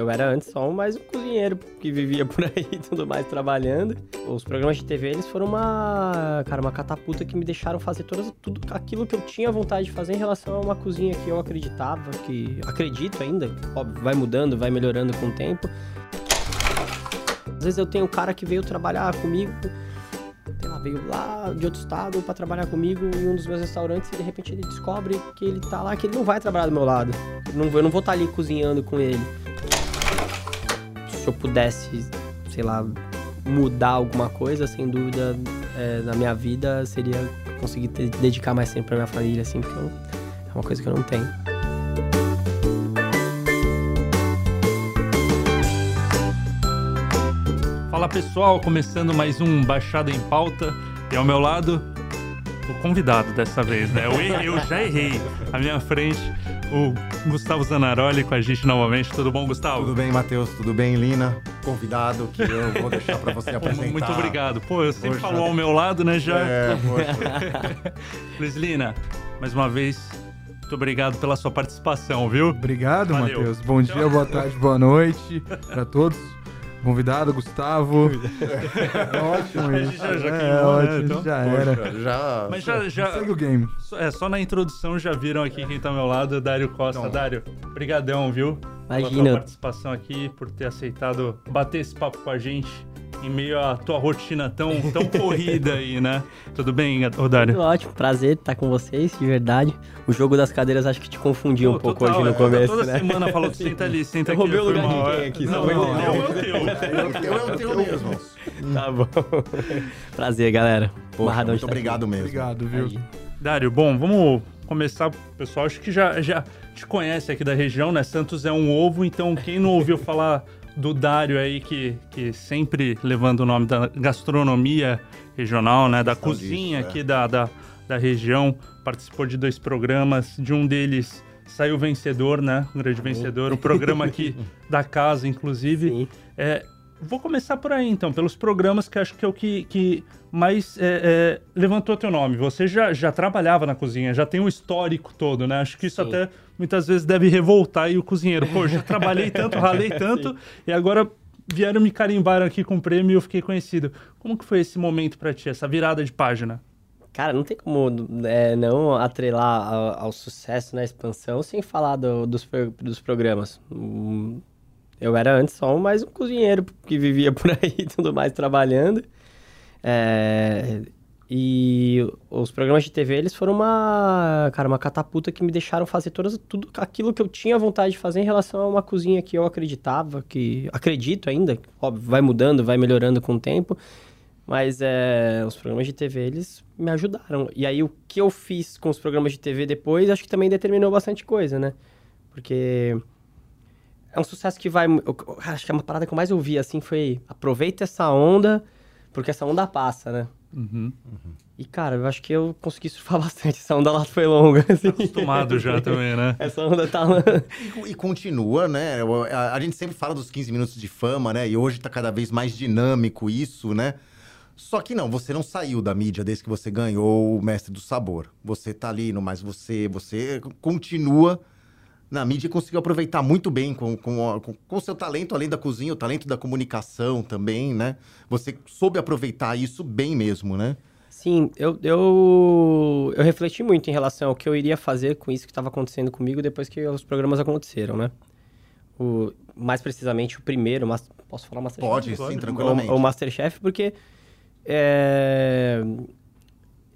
eu era antes só mais um cozinheiro que vivia por aí e tudo mais trabalhando. Os programas de TV, eles foram uma, cara, uma catapulta que me deixaram fazer todas, tudo aquilo que eu tinha vontade de fazer em relação a uma cozinha que eu acreditava, que acredito ainda, óbvio, vai mudando, vai melhorando com o tempo. Às vezes eu tenho um cara que veio trabalhar comigo, sei lá, veio lá de outro estado para trabalhar comigo em um dos meus restaurantes e de repente ele descobre que ele tá lá, que ele não vai trabalhar do meu lado. Eu não, eu não vou estar tá ali cozinhando com ele. Se eu pudesse, sei lá, mudar alguma coisa, sem dúvida, é, na minha vida, seria conseguir ter, dedicar mais tempo pra minha família, assim, porque eu, é uma coisa que eu não tenho. Fala pessoal, começando mais um Baixada em Pauta. E ao meu lado, o convidado dessa vez, né? Eu, eu já errei. À minha frente, o Gustavo Zanaroli com a gente novamente. Tudo bom, Gustavo? Tudo bem, Matheus? Tudo bem, Lina? Convidado que eu vou deixar para você apresentar. Muito obrigado. Pô, eu sempre falo ao meu lado, né? Já. É, poxa. Luiz Lina, mais uma vez, muito obrigado pela sua participação, viu? Obrigado, Matheus. Bom dia, boa tarde, boa noite para todos. Convidado, Gustavo. ótimo isso. Já, já é, né? ótimo, então? já era. Poxa, já... Mas já, já... Segue o game. É, só na introdução já viram aqui quem tá ao meu lado, Dário Costa. Então, Dário, brigadão, viu? Imagina. Pela tua participação aqui, por ter aceitado bater esse papo com a gente em meio à tua rotina tão, tão corrida aí, né? Tudo bem, Rodário? Tudo ótimo, prazer estar com vocês, de verdade. O jogo das cadeiras acho que te confundiu Pô, um pouco total, hoje no é, começo, toda né? Toda semana falou, senta ali, senta eu aqui. Eu roubei o lugar de quem aqui? Não, não, não, não, é o teu. O teu é o teu mesmo. Tá bom. Prazer, galera. Poxa, muito obrigado mesmo. Obrigado, viu? Aí. Dário, bom, vamos começar, pessoal. Acho que já, já te conhece aqui da região, né? Santos é um ovo, então quem não ouviu falar do Dário aí, que, que sempre levando o nome da gastronomia regional, né? Da cozinha disso, aqui é. da, da, da região. Participou de dois programas, de um deles saiu vencedor, né? Um grande vencedor. O programa aqui da casa, inclusive. Sim. É, vou começar por aí, então, pelos programas que acho que é o que, que mais é, é, levantou teu nome. Você já, já trabalhava na cozinha, já tem o um histórico todo, né? Acho que isso Sim. até muitas vezes deve revoltar aí o cozinheiro. Pô, já trabalhei tanto, ralei tanto, Sim. e agora vieram me carimbar aqui com o prêmio e eu fiquei conhecido. Como que foi esse momento para ti, essa virada de página? Cara, não tem como é, não atrelar ao, ao, sucesso na expansão sem falar do, dos, dos programas. Eu era antes só mais um cozinheiro que vivia por aí e tudo mais trabalhando. É, e os programas de TV, eles foram uma, cara, uma catapulta que me deixaram fazer todas, tudo aquilo que eu tinha vontade de fazer em relação a uma cozinha que eu acreditava, que acredito ainda, óbvio, vai mudando, vai melhorando com o tempo. Mas é, os programas de TV, eles me ajudaram. E aí, o que eu fiz com os programas de TV depois, acho que também determinou bastante coisa, né? Porque é um sucesso que vai. Eu, acho que a parada que eu mais ouvi assim foi: aproveita essa onda, porque essa onda passa, né? Uhum. Uhum. E, cara, eu acho que eu consegui surfar bastante. Essa onda lá foi longa. Assim. Tá acostumado já também, né? Essa onda tá. e, e, continua, né? A, a, gente sempre fala dos 15 minutos de fama, né? E hoje tá cada vez mais dinâmico isso, né? Só que não, você não saiu da mídia desde que você ganhou o Mestre do Sabor. Você tá ali, no mais você, você continua na mídia e conseguiu aproveitar muito bem com o com, com, com seu talento, além da cozinha, o talento da comunicação também, né? Você soube aproveitar isso bem mesmo, né? Sim, eu, eu, eu refleti muito em relação ao que eu iria fazer com isso que estava acontecendo comigo depois que os programas aconteceram, né? O, mais precisamente o primeiro, mas posso falar Masterchef? Pode, sim, tranquilamente. O, o Masterchef, porque é,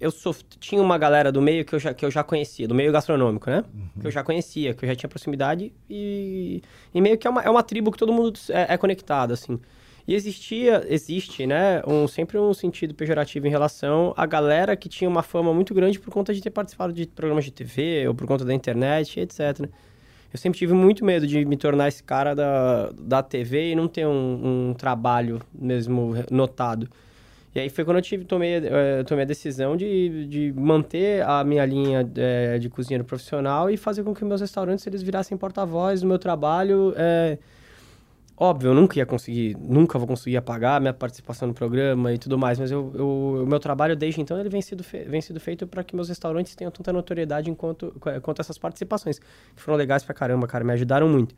eu tinha uma galera do meio que eu já, que eu já conhecia, do meio gastronômico, né? Uhum. Que eu já conhecia, que eu já tinha proximidade e, e meio que é uma, é uma tribo que todo mundo é, é conectado, assim. E existia, existe, né, um, sempre um sentido pejorativo em relação à galera que tinha uma fama muito grande por conta de ter participado de programas de TV ou por conta da internet, etc. Eu sempre tive muito medo de me tornar esse cara da, da TV e não ter um, um trabalho mesmo notado. E aí foi quando eu tive, tomei, uh, tomei a decisão de, de manter a minha linha uh, de cozinheiro profissional e fazer com que meus restaurantes eles virassem porta-voz do meu trabalho. Uh, óbvio, eu nunca ia conseguir, nunca vou conseguir apagar minha participação no programa e tudo mais, mas eu, eu o meu trabalho desde então ele vem sido, fe, vem sido feito para que meus restaurantes tenham tanta notoriedade enquanto, quanto essas participações, que foram legais pra caramba, cara, me ajudaram muito.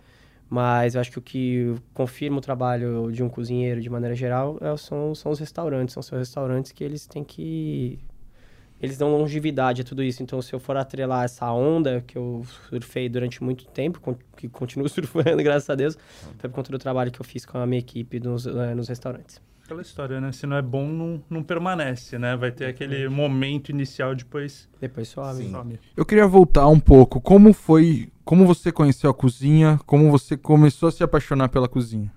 Mas eu acho que o que confirma o trabalho de um cozinheiro de maneira geral é, são, são os restaurantes. São os restaurantes que eles têm que. Eles dão longevidade a tudo isso. Então, se eu for atrelar essa onda que eu surfei durante muito tempo, que continuo surfando, graças a Deus, foi por conta do trabalho que eu fiz com a minha equipe nos, eh, nos restaurantes. Aquela história, né? Se não é bom, não, não permanece, né? Vai ter aquele momento inicial, depois Depois sobe. Sim. Eu queria voltar um pouco. Como foi. Como você conheceu a cozinha? Como você começou a se apaixonar pela cozinha?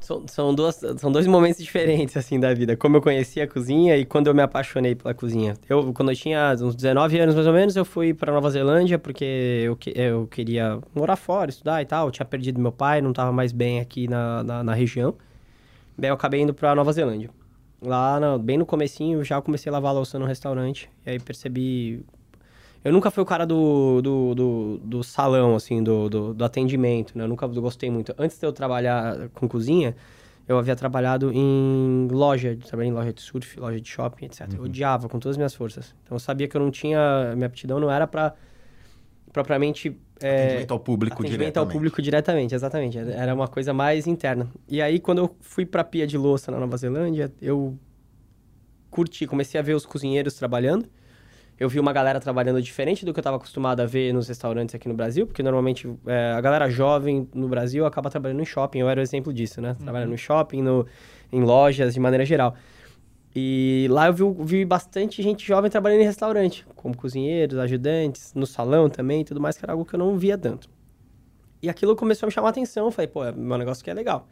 São, são, duas, são dois momentos diferentes, assim, da vida. Como eu conheci a cozinha e quando eu me apaixonei pela cozinha. Eu, quando eu tinha uns 19 anos, mais ou menos, eu fui para Nova Zelândia porque eu, que- eu queria morar fora, estudar e tal. Eu tinha perdido meu pai, não estava mais bem aqui na, na, na região. Daí eu acabei indo para Nova Zelândia. Lá, na- bem no comecinho, eu já comecei a lavar a louça no restaurante. E aí percebi... Eu nunca fui o cara do, do, do, do salão, assim, do, do, do atendimento, né? Eu nunca gostei muito. Antes de eu trabalhar com cozinha, eu havia trabalhado em loja, trabalhei em loja de surf, loja de shopping, etc. Eu odiava com todas as minhas forças. Então eu sabia que eu não tinha... Minha aptidão não era para propriamente... é, Atendimento ao público atendimento diretamente. ao público diretamente, exatamente. Era- uma coisa mais interna. E aí, quando eu fui pra pia de louça na Nova Zelândia, eu curti, comecei a ver os cozinheiros trabalhando. Eu vi uma galera trabalhando diferente do que eu estava acostumado a ver nos restaurantes aqui no Brasil, porque normalmente é, a galera jovem no Brasil acaba trabalhando em shopping. Eu era o exemplo disso, né? Trabalhando no shopping, no, em lojas, de maneira geral. E lá eu vi, vi bastante gente jovem trabalhando em restaurante, como cozinheiros, ajudantes, no salão também tudo mais, que era algo que eu não via tanto. E aquilo começou a me chamar a atenção. Falei, pô, é meu negócio que é legal.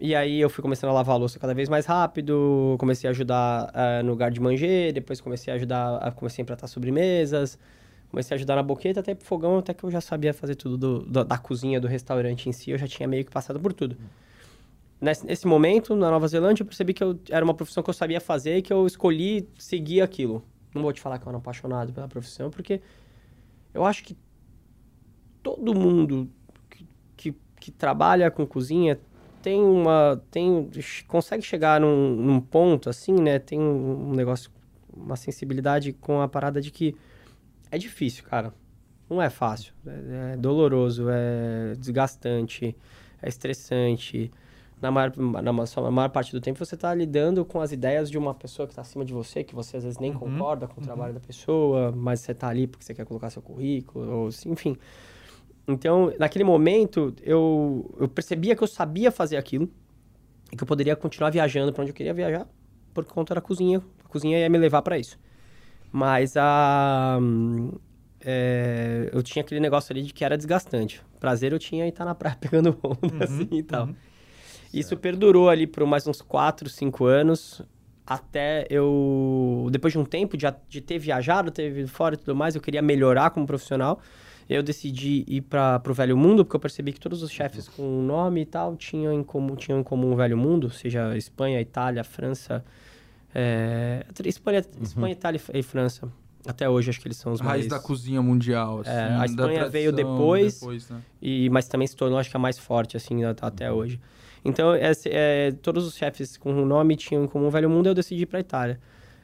E aí eu fui começando a lavar a louça cada vez mais rápido, comecei a ajudar eh, no lugar de manger, depois comecei a ajudar, a, comecei a empratar sobremesas, comecei a ajudar na boqueta, até pro fogão, até que eu já sabia fazer tudo do- do- da cozinha do restaurante em si, eu já tinha meio que passado por tudo. Nesse, nesse momento, na Nova Zelândia, eu percebi que eu, era uma profissão que eu sabia fazer e que eu escolhi seguir aquilo. Não vou te falar que eu era apaixonado pela profissão, porque eu acho que todo mundo que, que, que trabalha com cozinha tem uma tem consegue chegar num, num ponto assim né? Tem um, um negócio uma sensibilidade com a parada de que é difícil cara. Não é fácil. É, é doloroso é desgastante é estressante na maior, na maior parte do tempo você está lidando com as ideias de uma pessoa que está acima de você que você às vezes nem concorda com o trabalho da pessoa mas você está ali porque você quer colocar seu currículo ou enfim então, naquele momento, eu, eu percebia que eu sabia fazer aquilo e que eu poderia continuar viajando para onde eu queria viajar por conta da cozinha. A cozinha ia me levar para isso. Mas a, é, eu tinha aquele negócio ali de que era desgastante. Prazer eu tinha em estar na praia pegando onda assim e tal. Isso perdurou ali por mais uns 4, 5 anos. Até eu. Depois de um tempo de, de ter viajado, ter vivido fora e tudo mais, eu queria melhorar como profissional. Eu decidi ir para o Velho Mundo, porque eu percebi que todos os chefes com nome e tal tinham em comum, tinham em comum o Velho Mundo, seja Espanha, Itália, França. É... Espanha, Espanha Itália e França. Até hoje acho que eles são os A raiz mais. da cozinha mundial. Assim, É, a Espanha veio tradição depois. né? E, mas também se tornou, acho que a mais forte, assim, até hoje. Então, esse, é, todos os chefes com o nome tinham em comum o Velho Mundo, eu decidi ir pra Itália.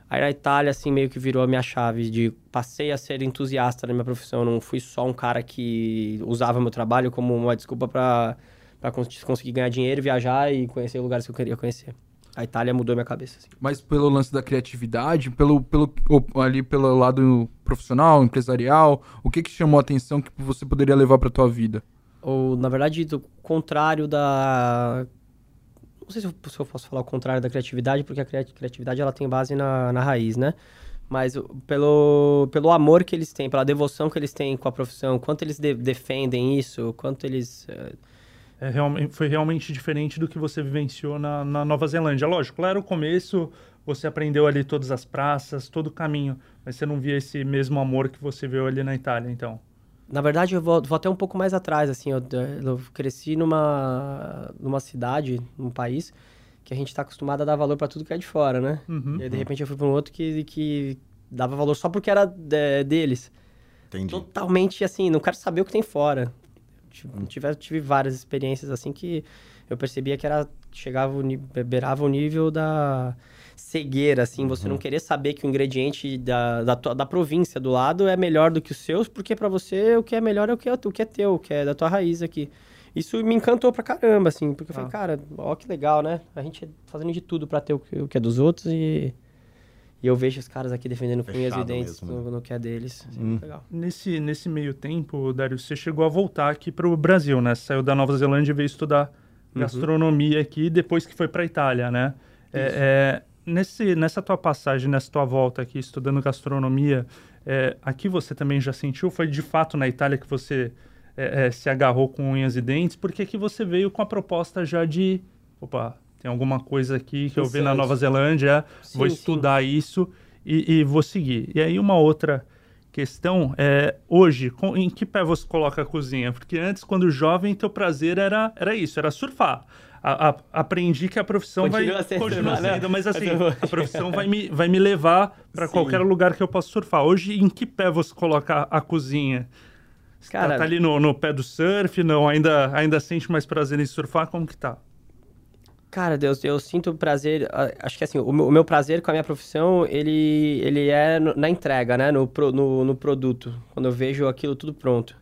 Aí na Itália, assim, meio que virou a minha chave de... Passei a ser entusiasta da minha profissão, não fui só um cara que usava meu trabalho como uma desculpa cons- conseguir ganhar dinheiro, viajar e conhecer lugares que eu queria conhecer. A Itália mudou minha cabeça, assim. Mas pelo lance da criatividade, pelo, pelo, ali pelo lado profissional, empresarial, o que que chamou a atenção que você poderia levar pra tua vida? Ou, na verdade, do contrário da... Não sei se eu, se eu posso falar o contrário da criatividade, porque a cria- criatividade ela tem base na, na raiz, né? Mas pelo, pelo amor que eles têm, pela devoção que eles têm com a profissão, quanto eles de- defendem isso, quanto eles... eh, É, realmente, foi realmente diferente do que você vivenciou na, na Nova Zelândia. Lógico, lá era o começo, você aprendeu ali todas as praças, todo o caminho, mas você não via esse mesmo amor que você viu ali na Itália, então. Na verdade, eu vou, vou até um pouco mais atrás, assim, eu, eu cresci numa, numa cidade, num país, que a gente está acostumado a dar valor para tudo que é de fora, né? Uhum. E aí, de repente, eu fui para um outro que, que dava valor só porque era de- deles. Entendi. Totalmente, assim, não quero saber o que tem fora. Tive, tive, tive várias experiências, assim, que eu percebia que era, chegava, beirava o nível da... cegueira, assim, você não querer saber que o ingrediente da, da, tua- da província do lado é melhor do que os seus, porque pra você o que é melhor é o que é, o que é teu, o que é da tua raiz aqui. Isso me encantou pra caramba, assim, porque eu falei, Ah. cara, ó que legal, né? A gente fazendo de tudo pra ter o que, o que é dos outros e, e eu vejo os caras aqui defendendo com unhas e dentes mesmo, né? no, no que é deles. Assim, Hum. Legal. Nesse, nesse meio tempo, Dário, você chegou a voltar aqui pro Brasil, né? Saiu da Nova Zelândia e veio estudar Uhum. gastronomia aqui, depois que foi pra Itália, né? É, é, nesse, nessa tua passagem, nessa tua volta aqui estudando gastronomia, é, aqui você também já sentiu? Foi de fato na Itália que você é, é, se agarrou com unhas e dentes? Porque aqui você veio com a proposta já de... Opa, tem alguma coisa aqui que eu vi na. Nova Zelândia, vou Sim, sim. estudar isso e, e vou seguir. E aí uma outra questão é hoje com- em que pé você coloca a cozinha? Porque antes quando jovem teu prazer era era isso era surfar. A- a- aprendi que a profissão Continua vai sendo continua surfar, né? sendo mas assim a profissão vai me vai me levar para qualquer lugar que eu possa surfar. Hoje em que pé você coloca a cozinha? Você tá- Cara- tá, ali no, no pé do surf não? Ainda ainda sente mais prazer em surfar? Como que tá Cara, Deus, eu sinto prazer. ah, Acho que assim, o meu, o meu prazer com a minha profissão, ele, ele é na entrega, né? No, no, no produto. Quando eu vejo aquilo tudo pronto.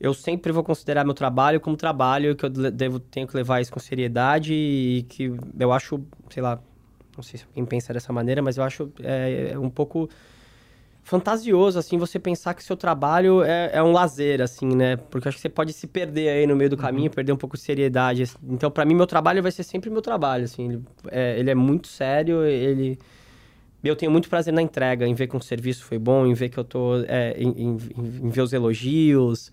Eu sempre vou considerar meu trabalho como trabalho, que eu devo, tenho que levar isso com seriedade e que eu acho, sei lá, não sei se alguém pensa dessa maneira, mas eu acho é, é um pouco fantasioso, assim, você pensar que seu trabalho é, é um lazer, assim, né? Porque acho que você pode se perder aí no meio do caminho, perder um pouco de seriedade. assim. Então, pra mim, meu trabalho vai ser sempre meu trabalho, assim. Ele é, ele é muito sério, ele... Eu tenho muito prazer na entrega, em ver que um serviço foi bom, em ver que eu tô... é, em, em- em ver os elogios.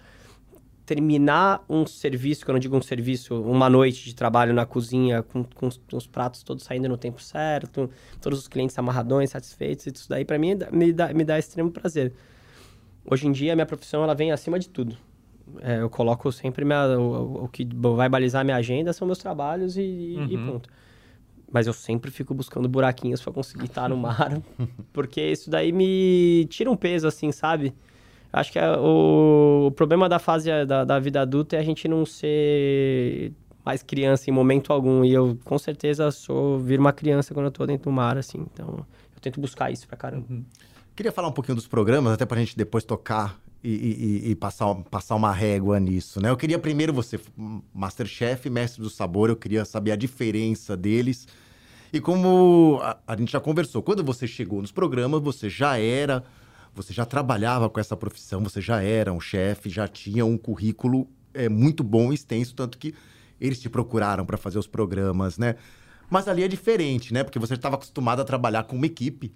Terminar um serviço, quando eu digo um serviço, uma noite de trabalho na cozinha, com, com os, os pratos todos saindo no tempo certo, todos os clientes amarradões, satisfeitos, isso daí pra mim me dá, me dá extremo prazer. Hoje em dia, a minha profissão ela vem acima de tudo. É, eu coloco sempre minha, o, o que vai balizar minha agenda são meus trabalhos e, e Uhum. ponto. Mas eu sempre fico buscando buraquinhos pra conseguir estar no mar, porque isso daí me tira um peso, assim, sabe? Acho que é o, o problema da fase da, da vida adulta é a gente não ser mais criança em momento algum. E eu, com certeza, sou vir uma criança quando eu tô dentro do mar, assim. Então, eu tento buscar isso pra caramba. Queria falar um pouquinho dos programas, até pra gente depois tocar e, e- e- e passar, passar uma régua nisso, né? Eu queria primeiro você, Masterchef, Mestre do Sabor, eu queria saber a diferença deles. E como a, a gente já conversou, quando você chegou nos programas, você já era, você já trabalhava com essa profissão, você já era um chefe, já tinha um currículo é, muito bom e extenso, tanto que eles te procuraram para fazer os programas, né? Mas ali é diferente, né? Porque você estava acostumado a trabalhar com uma equipe,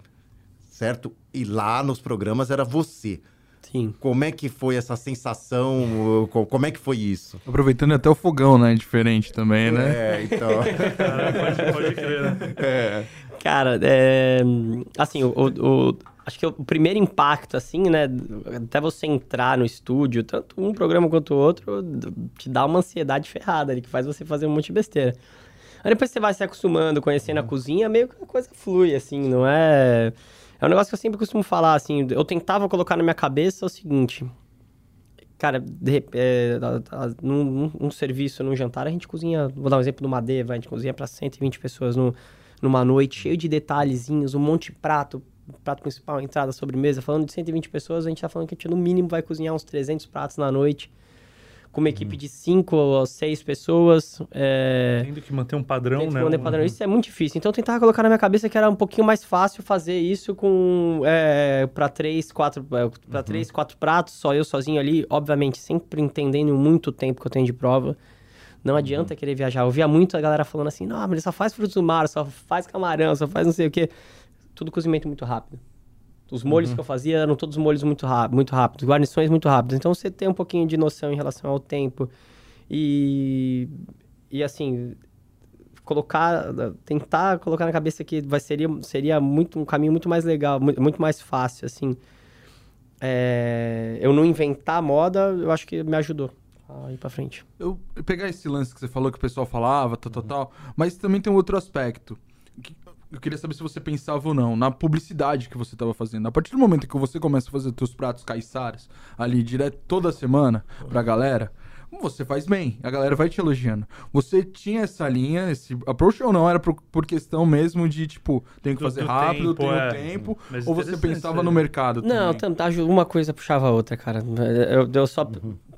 certo? E lá nos programas era você. Sim. Como é que foi essa sensação? Co- Como é que foi isso? Aproveitando até o fogão, né? Diferente também, né? É, então. Cara, pode, pode crer né? é. Cara, é, assim, o- o- acho que o primeiro impacto, assim, né, até você entrar no estúdio, tanto um programa quanto o outro, te dá uma ansiedade ferrada ali, que faz você fazer um monte de besteira. Aí depois você vai se acostumando, conhecendo a cozinha, meio que a coisa flui, assim, não é... É um negócio que eu sempre costumo falar, assim, eu tentava colocar na minha cabeça o seguinte... Cara, de é, num- num serviço, num jantar, a gente cozinha... Vou dar um exemplo do Madeva, a gente cozinha para 120 pessoas no, numa noite, cheio de detalhezinhos, um monte de prato, prato principal, entrada, sobremesa. Falando de 120 pessoas, a gente tá falando que a gente no mínimo vai cozinhar uns 300 pratos na noite, com uma equipe de 5 ou 6 pessoas. É... Tendo que manter um padrão, que né? manter Um- padrão. Isso é muito difícil. Então eu tentava colocar na minha cabeça que era um pouquinho mais fácil fazer isso com é, para três, quatro, é, para três, quatro pratos, só eu sozinho ali, obviamente sempre entendendo muito o tempo que eu tenho de prova. Não adianta querer viajar. Eu via muito a galera falando assim: "Não, mas ele só faz frutos do mar, só faz camarão, só faz não sei o quê". Tudo cozimento muito rápido. Os molhos que eu fazia eram todos molhos muito, muito rápidos, guarnições muito rápidas. Então você tem um pouquinho de noção em relação ao tempo. E, e assim, colocar, tentar colocar na cabeça que vai, seria, seria muito, um caminho muito mais legal, muito, mais fácil, assim. É, eu não inventar moda, eu acho que me ajudou a ir pra frente. Eu pegar esse lance que você falou que o pessoal falava, tal, tal, tal, mas também tem um outro aspecto. Eu queria saber se você pensava ou não na publicidade que você estava fazendo. A partir do momento que você começa a fazer seus pratos caiçaras ali direto toda semana pra galera, você faz bem, a galera vai te elogiando. Você tinha essa linha, esse approach ou não? Era por, por questão mesmo de, tipo, tenho que Do- fazer do rápido, tempo, tenho é. tempo. Mas Ou você pensava isso no mercado Não, também? tam- uma coisa puxava a outra, cara. Eu, eu só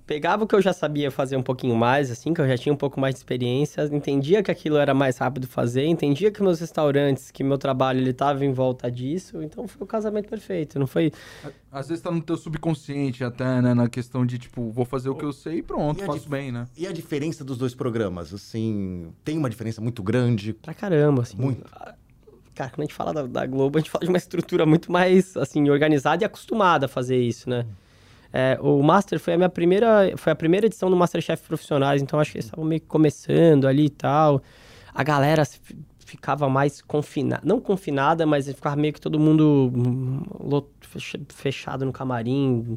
pegava o que eu já sabia fazer um pouquinho mais, assim, que eu já tinha um pouco mais de experiência, entendia que aquilo era mais rápido fazer, entendia que meus restaurantes, que meu trabalho, ele tava em volta disso, então foi o casamento perfeito, não foi... Às vezes tá no teu subconsciente até, né? Na questão de, tipo, vou fazer o que eu sei e pronto, E faço dif- bem, né? E a diferença dos dois programas? Assim, tem uma diferença muito grande? Pra caramba, assim. Muito. Cara, quando a gente fala da, da Globo, a gente fala de uma estrutura muito mais, assim, organizada e acostumada a fazer isso, né? É, o Master foi a minha primeira, foi a primeira edição do Masterchef Profissionais, então acho que eles estavam meio que começando ali e tal. A galera ficava mais confinada, não confinada, mas ficava meio que todo mundo hum, fechado no camarim.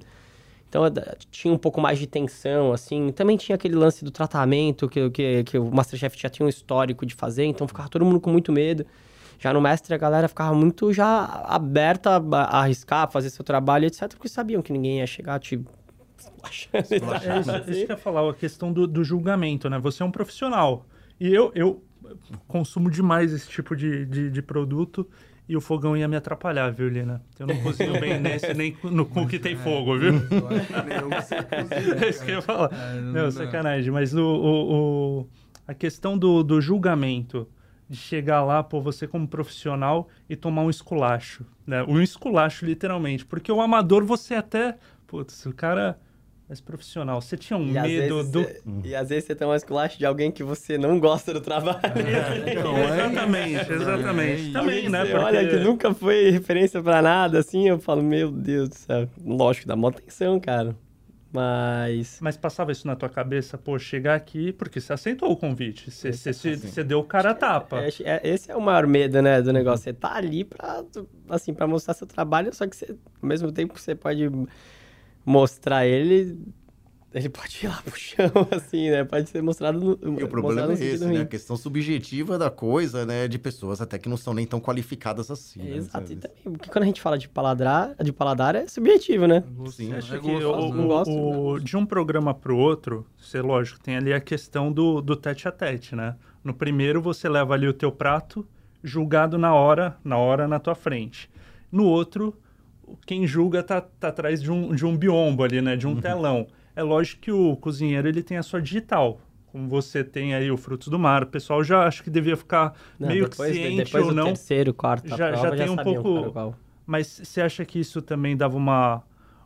Então eh, tinha um pouco mais de tensão, assim. Também tinha aquele lance do tratamento que, que, que o Masterchef já tinha um histórico de fazer, então ficava todo mundo com muito medo. Já no Mestre a galera ficava muito já aberta a, arriscar, a fazer seu trabalho, etc. Porque sabiam que ninguém ia chegar e tal. É isso, isso que eu ia falar, a questão do, do julgamento, né? Você é um profissional. E eu, eu consumo demais esse tipo de, de, de produto e o fogão ia me atrapalhar, viu, Lina? Eu não cozinho bem nesse, nem no cu que tem fogo, viu? É isso que eu ia falar. Não, sacanagem. Mas o, o, o- a questão do, do julgamento, de chegar lá, pô, você como profissional e tomar um esculacho, né? Um esculacho, literalmente. Porque o amador, você até... Putz, o cara... Mas profissional, você tinha um E medo do... cê- E às vezes você tem uma esculacho de alguém que você não gosta do trabalho. Não, é exatamente, exatamente. É Também, né? Porque... olha que nunca foi referência pra nada, assim, eu falo, meu Deus do céu. Lógico, dá mó atenção, cara. Mas. Mas passava isso na tua cabeça, pô, chegar aqui, porque você aceitou o convite, você, você, você, você deu o cara a tapa. É, é- esse é o maior medo, né, do negócio. Você tá ali pra, assim, pra mostrar seu trabalho, só que você, ao mesmo tempo você pode mostrar ele, ele pode ir lá pro chão, assim, né? Pode ser mostrado no. E o problema é esse, né? A questão subjetiva da coisa, né? De pessoas até que não são nem tão qualificadas assim. né? Exato. E também, porque quando a gente fala de paladar, de paladar é subjetivo, né? Sim. Acha É que o- né? o- Gosto, o- de um programa pro outro, você, lógico, tem ali a questão do, do tete a tete, né? No primeiro, você leva ali o teu prato, julgado na hora, na hora na tua frente. No outro, quem julga tá, tá atrás de um, de um biombo ali, né? De Uhum. um telão. É lógico que o cozinheiro, ele tem a sua digital. Como você tem aí o Frutos do Mar, o pessoal já acho que devia ficar Não, meio depois, que ciente depois ou não. terceiro, quarto, já- já, já prova, já, tem um sabiam pouco-. Mas você acha que isso também dava uma.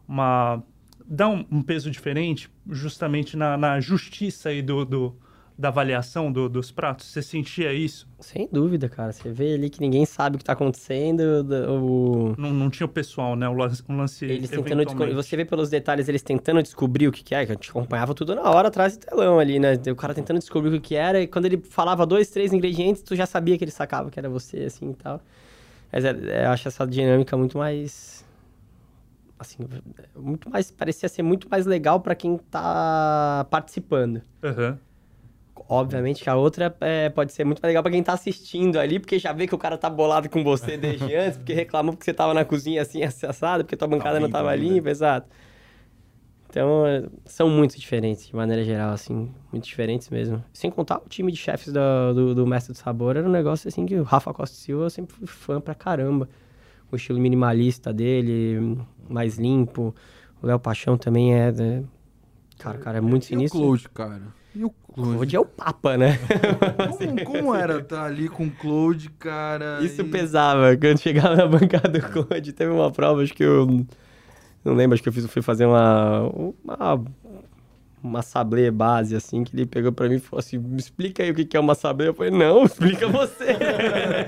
uma dá um, um peso diferente, justamente na, na justiça aí do, do- da avaliação do- dos pratos? Você sentia isso? Sem dúvida, cara. Você vê ali que ninguém sabe o que tá acontecendo. do- O... Não, não tinha o pessoal, né? O lance, um lance Eles tentando descobrir. Você vê pelos detalhes, eles tentando descobrir o que, que é, que a gente acompanhava tudo na hora atrás do telão ali, né? O cara tentando descobrir o que, que era, e quando ele falava dois, três ingredientes, tu já sabia que ele sacava que era você, assim e tal. Mas é, é, eu acho essa dinâmica muito mais. Assim, muito mais. Parecia ser muito mais legal pra quem tá participando. Aham. Obviamente que a outra é, pode ser muito mais legal pra quem tá assistindo ali, porque já vê que o cara tá bolado com você desde antes, porque reclamou porque você tava na cozinha assim, assado, porque tua bancada não limpo tava ainda. limpa, exato. Então, são muito diferentes, de maneira geral, assim, muito diferentes mesmo. Sem contar o time de chefes do, do, do Mestre do Sabor, era um negócio assim que o Rafa Costa Silva eu sempre fui fã pra caramba. O estilo minimalista dele, mais limpo. O Léo Paixão também é. né? Cara, cara, é muito E o sinistro. Claude, cara? E o Claude? Claude é o Papa, né? Como, como era estar ali com o Claude, cara? Isso e- pesava. Quando chegava na bancada do Claude, teve uma prova, acho que eu. Não lembro, acho que eu fiz, fui fazer uma. Uma, uma sablé base, assim, que ele pegou pra mim e falou assim: me explica aí o que que é uma sablé. Eu falei: não, explica você.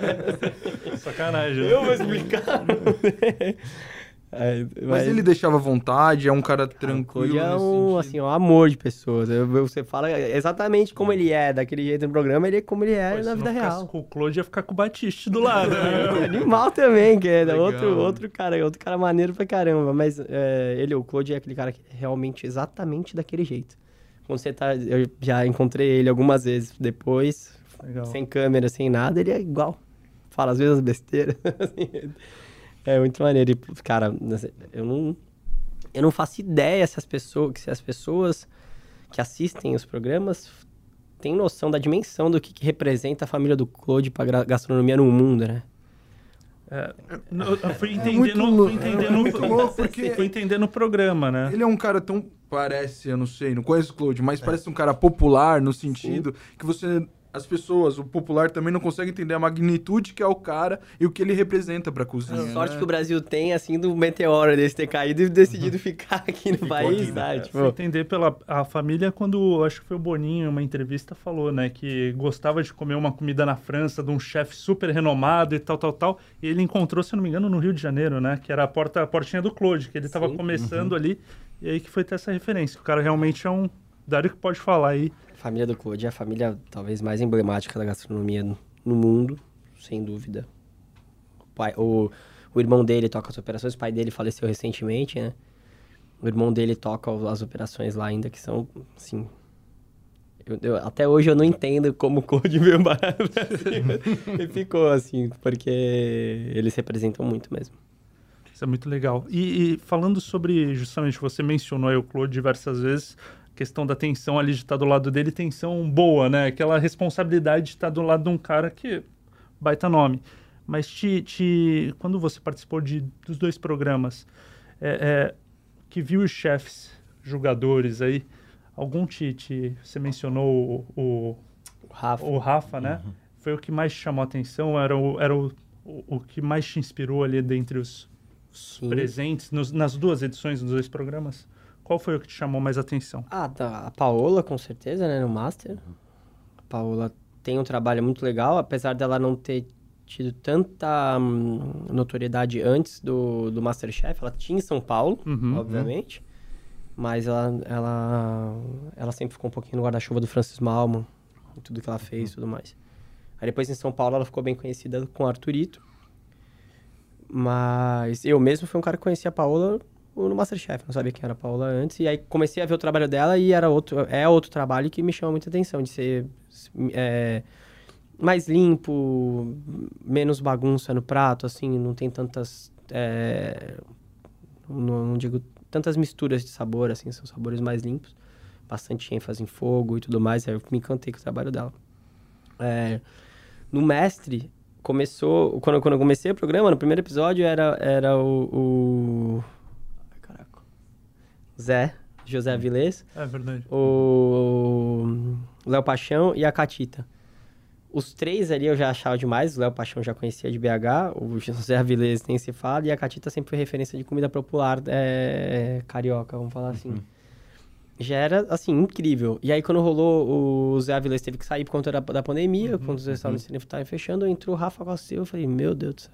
Sacanagem. né? eu vou explicar. Aí, Mas ele deixava vontade, é um cara tranquilo. Claude é um, assim, um amor de pessoas. Você fala exatamente como ele é, daquele jeito no programa, ele é como ele é Pô, na vida real. Com o Claude ia ficar com o Batiste do lado. né? Animal também, que é outro, outro cara, outro cara maneiro pra caramba. Mas é, ele, o Claude, é aquele cara que é realmente exatamente daquele jeito. Quando você tá. Eu já encontrei ele algumas vezes depois, Legal. sem câmera, sem nada, ele é igual. Fala às vezes besteiras. assim. É muito maneiro. E, cara, eu não. Eu não faço ideia se as pessoas. Se as pessoas que assistem os programas têm noção da dimensão do que, que representa a família do Claude pra gastronomia no mundo, né? É, eu fui é fui entendendo, é muito louco porque fui entendendo o programa, né? Ele é um cara tão parece, eu não sei, não conheço o Claude, mas é. parece um cara popular no sentido Sim. que você as pessoas, o popular também não consegue entender a magnitude que é o cara e o que ele representa pra cozinha. A sorte né? que o Brasil tem, assim, do meteoro desse ter caído e decidido ficar aqui no Ficou país, aqui, né? Tipo... entender pela a família quando, acho que foi o Boninho, uma entrevista, falou, né, que gostava de comer uma comida na França de um chefe super renomado e tal, tal, tal. E ele encontrou, se não me engano, no Rio de Janeiro, né, que era a, porta, a portinha do Claude, que ele estava começando uhum. ali. E aí que foi ter essa referência. O cara realmente é um Dário que pode falar aí. Família do Claude é a família talvez mais emblemática da gastronomia no, no mundo, sem dúvida. O, pai, o, o irmão dele toca as operações, o pai dele faleceu recentemente, né? O irmão dele toca as operações lá ainda, que são, assim... Eu, eu, até hoje eu não entendo como o Claude veio Brasil. e ficou, assim, porque eles representam muito mesmo. Isso é muito legal. E, e, falando sobre, justamente, você mencionou aí o Claude diversas vezes, questão da tensão ali de estar do lado dele, tensão boa, né? Aquela responsabilidade de estar do lado de um cara que baita nome. Mas te, te quando você participou de, dos dois programas, é, é, que viu os chefes, jogadores aí, algum te, te você mencionou o, o, o Rafa, o Rafa né? Uhum. Foi o que mais chamou a atenção? Era o, era o, o, o que mais te inspirou ali dentre os, os presentes nos, nas duas edições dos dois programas? Qual foi o que te chamou mais atenção? Ah, tá. A Paola, com certeza, né? No Master. A Paola tem um trabalho muito legal, apesar dela não ter tido tanta hum, notoriedade antes do, do Masterchef. Ela tinha em São Paulo, uhum, obviamente. Uhum. Mas ela, ela, ela sempre ficou um pouquinho no guarda-chuva do Francis Malman. Tudo que ela fez e tudo mais. Aí depois em São Paulo ela ficou bem conhecida com o Arthurito. Mas eu mesmo fui um cara que conhecia a Paola no Masterchef. Não sabia quem era a Paula antes. E aí comecei a ver o trabalho dela e era outro, é outro trabalho que me chama muita atenção, de ser é, mais limpo, menos bagunça no prato, assim, não tem tantas. É, não, não, digo tantas misturas de sabor, assim, são sabores mais limpos. Bastante ênfase em fogo e tudo mais. Aí eu me encantei com o trabalho dela. É, no Mestre, começou. Quando, quando eu comecei o programa, no primeiro episódio era, era o, o Zé, José Avilés. É verdade. O Léo Paixão e a Catita. Os três ali eu já achava demais. O Léo Paixão já conhecia de BH, o José Avilés nem se fala, e a Catita sempre foi referência de comida popular é, carioca, vamos falar assim. Uhum. Já era, assim, incrível. E aí, quando rolou, o Zé Avilés teve que sair por conta da, da pandemia, uhum, quando os restaurantes uhum. estavam fechando, entrou o Rafa Costa eu falei, meu Deus do céu.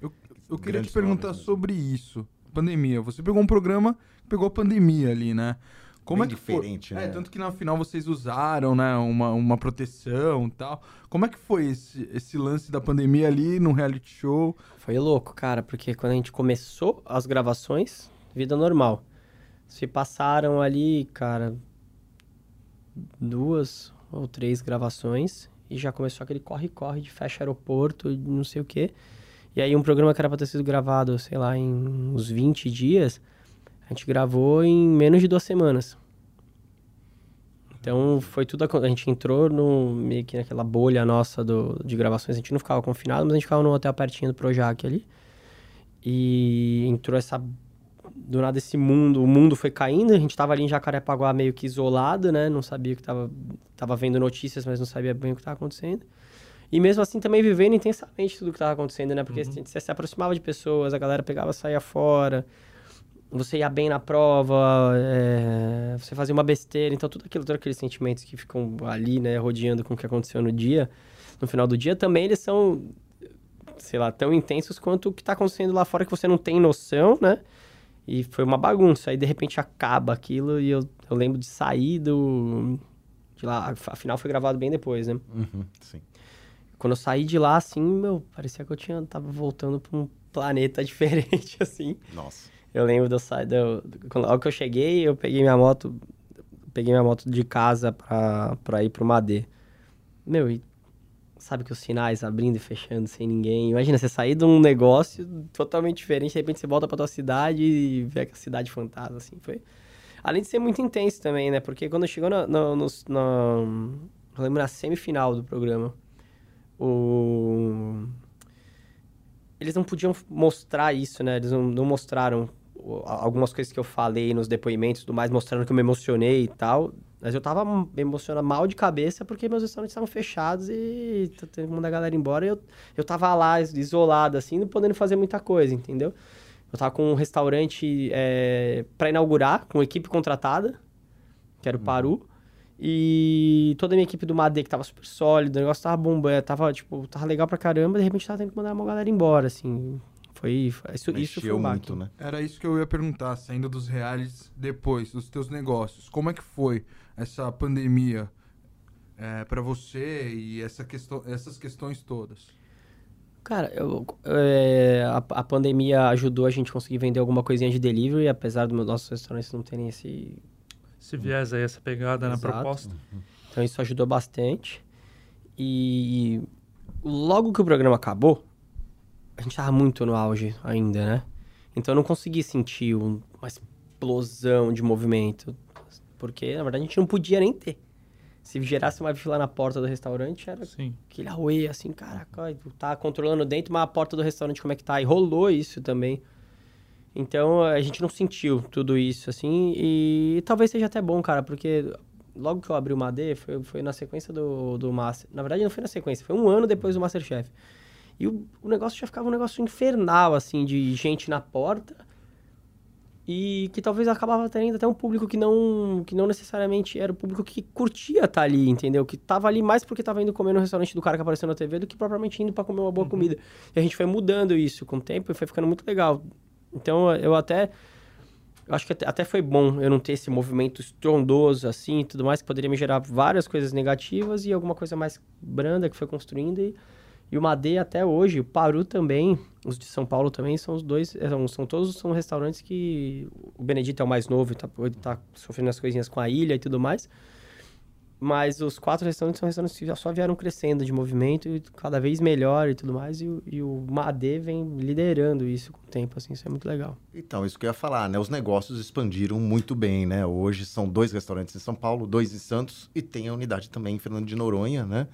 Eu, eu queria te perguntar sobre isso. Pandemia. Você pegou um programa pegou a pandemia ali, né? Como Bem é que diferente, foi? né? É, tanto que na final vocês usaram, né, uma, uma proteção e tal. Como é que foi esse, esse lance da pandemia ali no reality show? Foi louco, cara, porque quando a gente começou as gravações, vida normal. Se passaram ali, cara, duas ou três gravações e já começou aquele corre-corre de fecha aeroporto, não sei o quê. E aí um programa que era pra ter sido gravado, sei lá, em uns 20 dias, a gente gravou em menos de duas semanas. Então foi tudo. A, a gente entrou no, meio que naquela bolha nossa do, de gravações. A gente não ficava confinado, mas a gente ficava no hotel pertinho do Projac ali. E entrou essa. Do nada esse mundo, o mundo foi caindo, a gente tava ali em Jacarepaguá meio que isolado, né? Não sabia que tava, tava vendo notícias, mas não sabia bem o que tava acontecendo. E mesmo assim também vivendo intensamente tudo que tava acontecendo, né? Porque uhum. você se aproximava de pessoas, a galera pegava, saía fora você ia bem na prova, é, você fazia uma besteira, então tudo aquilo, todos aqueles sentimentos que ficam ali, né, rodeando com o que aconteceu no dia, no final do dia, também eles são, sei lá, tão intensos quanto o que está acontecendo lá fora que você não tem noção, né? E foi uma bagunça, aí de repente acaba aquilo e eu, eu lembro de sair do... De lá, afinal foi gravado bem depois, né? Uhum, sim. Quando eu saí de lá, assim, meu, parecia que eu tinha, tava voltando para um planeta diferente, assim. Nossa. Eu lembro do sair do, logo que eu cheguei, eu peguei minha moto, peguei minha moto de casa pra, pra ir pro Madê. Meu, e sabe que os sinais abrindo e fechando sem ninguém. Imagina você sair de um negócio totalmente diferente, de repente você volta pra tua cidade e vê a cidade fantasma, assim. Foi. Além de ser muito intenso também, né? Porque quando chegou na, na, nos- na, eu lembro na semifinal do programa, o... Eles não podiam mostrar isso, né? Eles não, não mostraram algumas coisas que eu falei nos depoimentos tudo mais, mostrando que eu me emocionei e tal. Mas eu tava me emocionando mal de cabeça porque meus restaurantes estavam fechados e t- teve que mandar a galera embora. E eu, eu tava lá, isolado, assim, não podendo fazer muita coisa, entendeu? Eu tava com um restaurante é, para inaugurar, com equipe contratada, que era o Paru. E toda a minha equipe do Made, que tava super sólida, o negócio tava bombando, tava, tipo, tava legal pra caramba, de repente tava tendo que mandar uma galera embora, assim. Foi. foi- Isso, isso foi Mexeu um muito, né? Era isso que eu ia perguntar, saindo dos reais depois, dos teus negócios. Como é que foi essa pandemia é, para você e essa questão, essas questões todas? Cara, eu- é, a, a pandemia ajudou a gente a conseguir vender alguma coisinha de delivery, apesar dos nossos restaurantes não terem esse. Esse viés aí, essa pegada na Exato. proposta. Então isso ajudou bastante. E logo que o programa acabou, a gente tava muito no auge ainda, né? Então eu não consegui sentir um- uma explosão de movimento. Porque, na verdade, a gente não podia nem ter. Se gerasse uma fila na porta do restaurante, era Sim. aquele auê, assim, caraca, tá controlando dentro, mas a porta do restaurante como é que tá? E rolou isso também. Então, a gente não sentiu tudo isso, assim, e talvez seja até bom, cara, porque logo que eu abri o Madê, foi, foi na sequência do, do Master... Na verdade, não foi na sequência, foi um ano depois do Masterchef. E o, o negócio já ficava um negócio infernal, assim, de gente na porta, e que talvez acabava tendo até um público que não, que não necessariamente era o público que curtia estar ali, entendeu? Que tava ali mais porque tava indo comer no restaurante do cara que apareceu na TV do que propriamente indo para comer uma boa comida. E a gente foi mudando isso com o tempo e foi ficando muito legal. Então eu até acho que até, foi bom eu não ter esse movimento estrondoso assim e tudo mais, que poderia me gerar várias coisas negativas e alguma coisa mais branda que foi construindo. E, e o Madê até hoje, o Paru também, os de São Paulo também, são os dois, é, são, são todos são restaurantes que o Benedito é o mais novo, tá, ele tá sofrendo as coisinhas com a ilha e tudo mais. Mas os quatro restaurantes são restaurantes que já só vieram crescendo de movimento e cada vez melhor e tudo mais. E, o- e o Madê vem liderando isso com o tempo, assim, isso é muito legal. Então, isso que eu ia falar, né? Os negócios expandiram muito bem, né? Hoje são dois restaurantes em São Paulo, dois em Santos e tem a unidade também em Fernando de Noronha, né?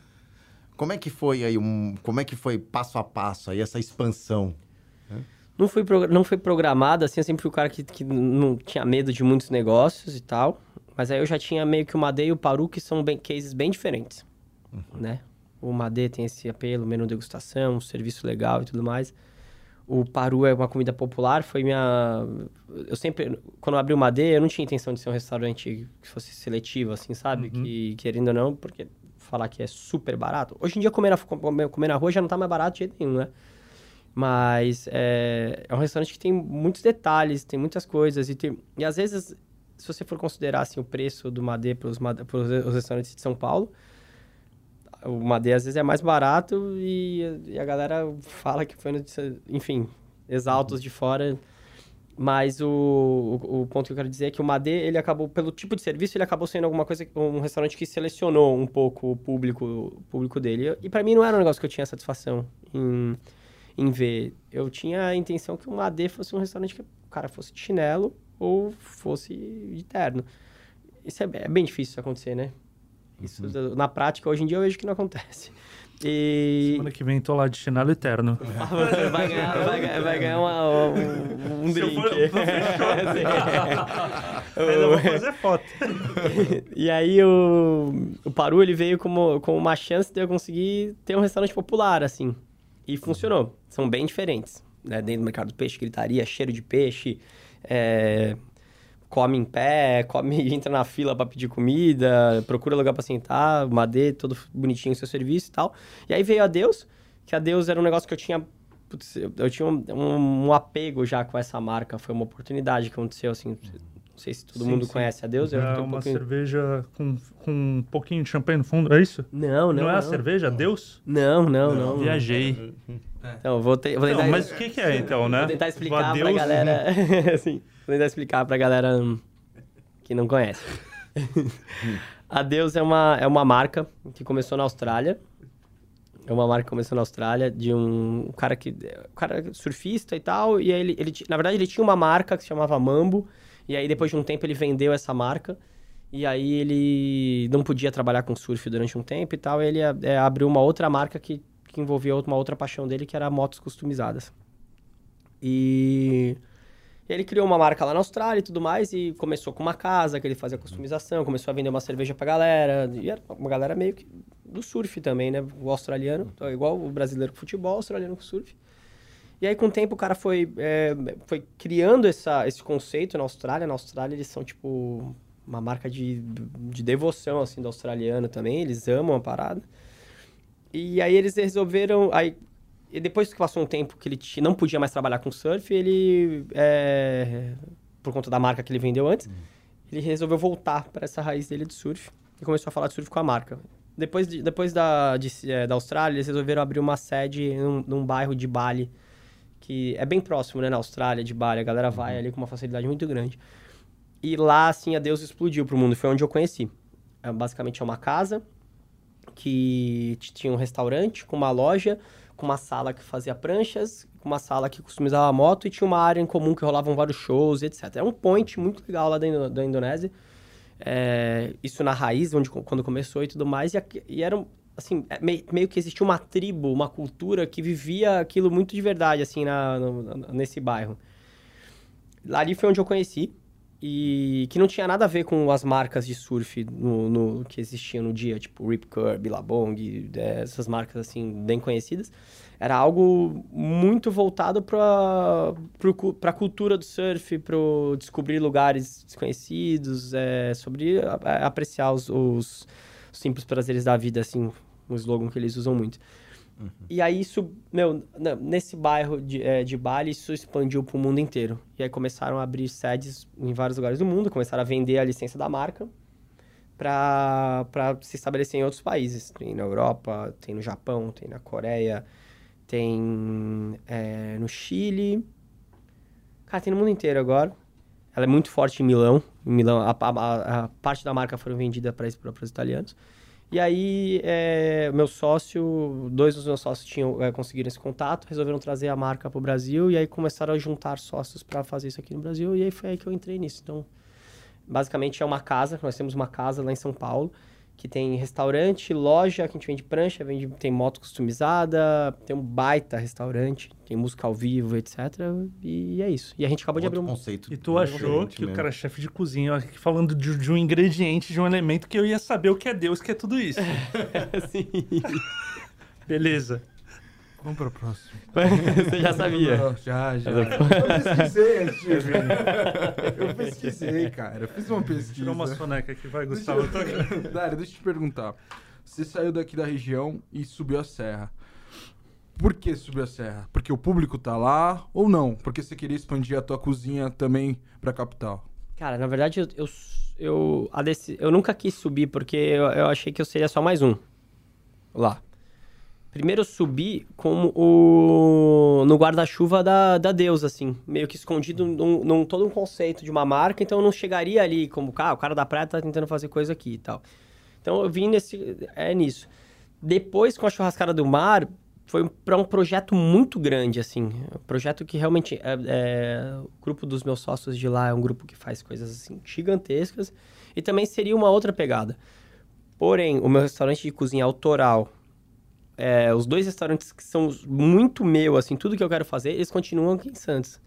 Como é que foi aí um, como é que foi passo a passo aí essa expansão? Não foi, não foi programado, assim, eu sempre fui o cara que, que não tinha medo de muitos negócios e tal. Mas aí eu já tinha meio que o Madê e o Paru, que são bem, cases bem diferentes, né? O Madê tem esse apelo, menu degustação, um serviço legal e tudo mais. O Paru é uma comida popular, foi minha... Eu sempre, quando eu abri o Madê, eu não tinha intenção de ser um restaurante que fosse seletivo, assim, sabe? Que, querendo ou não, porque falar que é super barato. Hoje em dia, comer na, comer na rua já não tá mais barato de jeito nenhum, né? Mas é, é um restaurante que tem muitos detalhes, tem muitas coisas. E, tem, e às vezes, se você for considerar assim, o preço do Madê para os restaurantes de São Paulo, o Madê às vezes é mais barato e, e a galera fala que foi, no, enfim, exaltos de fora. Mas o, o, o ponto que eu quero dizer é que o Madê, ele acabou, pelo tipo de serviço, ele acabou sendo alguma coisa, um restaurante que selecionou um pouco o público, o público dele. E para mim não era um negócio que eu tinha satisfação em, em ver. Eu tinha a intenção que o Madê fosse um restaurante que o cara fosse de chinelo ou fosse de terno. Isso é, é bem difícil acontecer, né? Isso, na prática, hoje em dia, eu vejo que não acontece. E... Semana que vem tô lá de chinelo eterno. vai ganhar, vai ganhar, vai ganhar uma- um, um Se eu drink. for-. Ainda vou fazer foto. e aí o, o Paru ele veio como, como uma chance de eu conseguir ter um restaurante popular, assim. E funcionou. São bem diferentes. Né? Dentro do mercado do peixe, gritaria, cheiro de peixe, é, come em pé, come, entra na fila para pedir comida, procura lugar para sentar, madê, todo bonitinho o seu serviço e tal. E aí veio a Deus, que a Deus era um negócio que eu tinha putz, eu, eu tinha um, um- um apego já com essa marca, foi uma oportunidade que aconteceu, assim, não sei se todo Sim, mundo sim. conhece a Deus, eu É um uma pouquinho... cerveja com, com um pouquinho de champanhe no fundo, é isso? Não, não, Não, é não. a cerveja? Deus? Não, não, não. Viajei. Então, vou, te, vou tentar... Não, mas o que, que é então, né? Vou tentar explicar Adeus, pra galera. assim, vou tentar explicar pra galera que não conhece. a Deus é uma, é uma marca que começou na Austrália. É uma marca que começou na Austrália de um cara que. Um cara surfista e tal. E aí ele, ele na verdade, ele tinha uma marca que se chamava Mambo. E aí, depois de um tempo, ele vendeu essa marca. E aí, ele não podia trabalhar com surf durante um tempo e tal. E ele é, abriu uma outra marca que, que envolvia uma outra paixão dele, que era motos customizadas. E... ele criou uma marca lá na Austrália e tudo mais, e começou com uma casa que ele fazia customização, começou a vender uma cerveja pra galera, e era uma galera meio que do surf também, né? O australiano, então, igual o brasileiro com futebol, o australiano com surf. E aí, com o tempo, o cara foi, é, foi criando essa, esse conceito na Austrália. Na Austrália, eles são, tipo, uma marca de, de devoção, assim, do australiano também. Eles amam a parada. E aí, eles resolveram... Aí, e depois que passou um tempo que ele não podia mais trabalhar com surf, ele, é, por conta da marca que ele vendeu antes, ele resolveu voltar para essa raiz dele de surf e começou a falar de surf com a marca. Depois, de, depois da, de, é, da Austrália, eles resolveram abrir uma sede num, num, bairro de Bali, que é bem próximo, né, na Austrália, de Bali. A galera vai ali com uma facilidade muito grande. E lá, assim, a Deus explodiu pro mundo. Foi onde eu conheci. É, basicamente é uma casa que tinha um restaurante com uma loja com uma sala que fazia pranchas, com uma sala que customizava moto e tinha uma área em comum que rolavam vários shows, etc. É um point muito legal lá da, da Indonésia. É, isso na raiz, onde quando começou e tudo mais. E, e era, assim, é, meio, meio, que existia uma tribo, uma cultura que vivia aquilo muito de verdade, assim, na, no, nesse bairro. Lá ali foi onde eu conheci e que não tinha nada a ver com as marcas de surf no, no que existiam no dia, tipo Rip Curl, Billabong, é, essas marcas assim bem conhecidas. Era algo muito voltado para a cultura do surf, para descobrir lugares desconhecidos, é, sobre apreciar os, os simples prazeres da vida, assim, um slogan que eles usam muito. Uhum. E aí isso, meu, nesse bairro de, é, de Bali, isso expandiu para o mundo inteiro. E aí começaram a abrir sedes em vários lugares do mundo, começaram a vender a licença da marca para se estabelecer em outros países. Tem na Europa, tem no Japão, tem na Coreia, tem é, no Chile. Cara, tem no mundo inteiro agora. Ela é muito forte em Milão. Em Milão, a, a, a parte da marca foram vendida para os italianos. E aí, é, meu sócio, dois dos meus sócios tinham é, conseguiram esse contato, resolveram trazer a marca para o Brasil e aí começaram a juntar sócios para fazer isso aqui no Brasil. E aí foi aí que eu entrei nisso. Então, basicamente é uma casa, nós temos uma casa lá em São Paulo que tem restaurante, loja, que a gente vende prancha, vende, tem moto customizada, tem um baita restaurante, tem música ao vivo, etc. E é isso. E a gente acabou Outro de abrir um conceito. E tu achou que mesmo. o cara é chefe de cozinha, falando de, de, um ingrediente, de um elemento que eu ia saber o que é Deus, que é tudo isso. Sim. Beleza. Vamos para o próximo. Você já sabia? Não, já, já. Eu pesquisei antes de vir. Eu pesquisei, cara. Eu fiz uma pesquisa. Tirou uma soneca aqui, vai, Gustavo. Deixa eu... Dário, deixa eu te perguntar. Você saiu daqui da região e subiu a serra. Por que subiu a serra? Porque o público tá lá ou não? Porque você queria expandir a tua cozinha também pra capital? Cara, na verdade, eu, eu, eu, eu nunca quis subir porque eu, eu achei que eu seria só mais um lá. Primeiro eu subi como o... no guarda-chuva da, da deusa, assim. Meio que escondido num, num, todo um conceito de uma marca, então eu não chegaria ali como, ah, o cara da praia tá tentando fazer coisa aqui e tal. Então eu vim nesse, é nisso. Depois, com a churrascada do mar, foi para um projeto muito grande, assim. Um projeto que realmente... É, é, o grupo dos meus sócios de lá é um grupo que faz coisas, assim, gigantescas. E também seria uma outra pegada. Porém, o meu restaurante de cozinha autoral é, os dois restaurantes que são muito meu, assim, tudo que eu quero fazer, eles continuam aqui em Santos.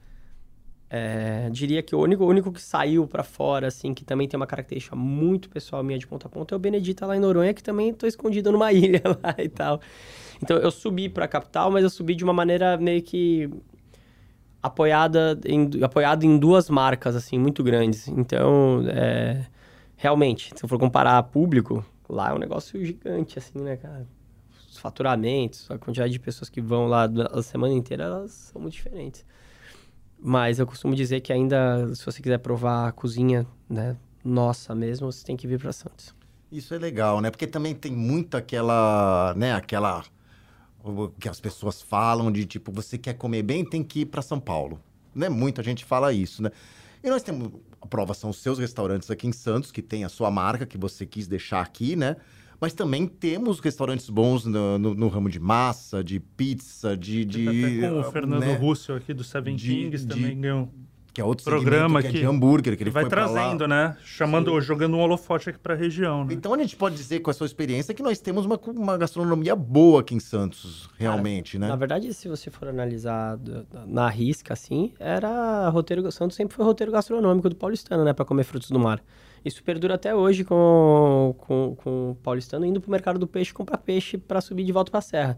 É, diria que o único, o único que saiu para fora, assim, que também tem uma característica muito pessoal minha de ponta a ponta, é o Benedita lá em Noronha, que também tô escondido numa ilha lá e tal. Então eu subi para a capital, mas eu subi de uma maneira meio que apoiada em, apoiado em duas marcas, assim, muito grandes. Então, é, realmente, se eu for comparar público, lá é um negócio gigante, assim, né, cara? Os faturamentos, a quantidade de pessoas que vão lá a semana inteira, elas são muito diferentes. Mas eu costumo dizer que ainda, se você quiser provar a cozinha, né, nossa mesmo, você tem que vir para Santos. Isso é legal, né? Porque também tem muito aquela, né, aquela que as pessoas falam de tipo, você quer comer bem, tem que ir para São Paulo. Né? Muita gente fala isso, né? E nós temos, a prova são os seus restaurantes aqui em Santos, que tem a sua marca que você quis deixar aqui, né? Mas também temos restaurantes bons no, no, no ramo de massa, de pizza, de. de com o Fernando né? Russo aqui do Seven de, Kings de, também ganhou. Que é outro programa que, que, é de hambúrguer, que ele vai foi pra lá. trazendo, né? Chamando, jogando um holofote aqui pra região, né? Então a gente pode dizer com a sua experiência que nós temos uma, uma gastronomia boa aqui em Santos, realmente, né? Na verdade, se você for analisar na risca, assim, era roteiro. Santos sempre foi roteiro gastronômico do paulistano, né? Pra comer frutos do mar. Isso perdura até hoje com, com, com o paulistano indo pro mercado do peixe comprar peixe pra subir de volta pra serra.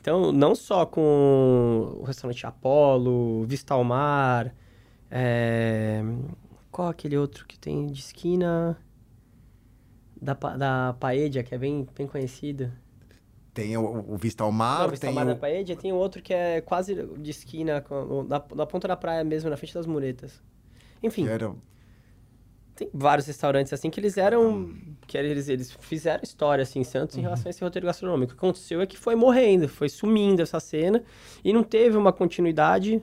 Então, não só com o restaurante Apolo, Vista ao Mar, é, qual aquele outro que tem de esquina da, da Paedia, que é bem, bem conhecido? Tem o, o Vista ao Mar, Não, Vista tem ao Mar o... da Paedia, tem outro que é quase de esquina, com, na, na ponta da praia mesmo, na frente das muretas. Enfim, era- tem vários restaurantes assim que eles eram. que eles, eles fizeram história assim, em Santos em relação a esse roteiro gastronômico. O que aconteceu é que foi morrendo, foi sumindo essa cena e não teve uma continuidade.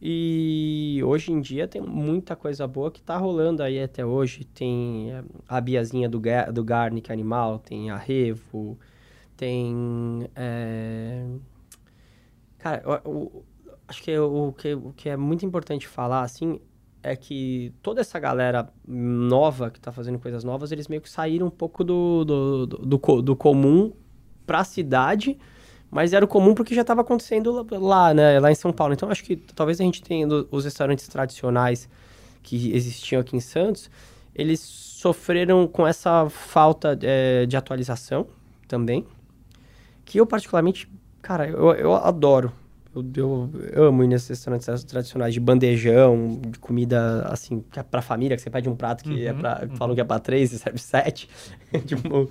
E hoje em dia tem muita coisa boa que tá rolando aí até hoje. Tem eh, a biazinha do, do Garnic Animal, tem a Revo, tem. eh, Cara, o- o- acho que o, que o que é muito importante falar, assim, é que toda essa galera nova que tá fazendo coisas novas, eles meio que saíram um pouco do, do, do, do do comum pra cidade, mas era o comum porque já estava acontecendo lá- né, lá em São Paulo. Então acho que talvez a gente tenha os restaurantes tradicionais que existiam aqui em Santos, eles sofreram com essa falta eh, de atualização também, que eu particularmente, cara, eu, eu adoro. Eu, eu amo ir nesses restaurantes tradicionais de bandejão, de comida assim, que é pra família, que você pede um prato que é Uhum, pra, falam que é pra três e serve sete. tipo,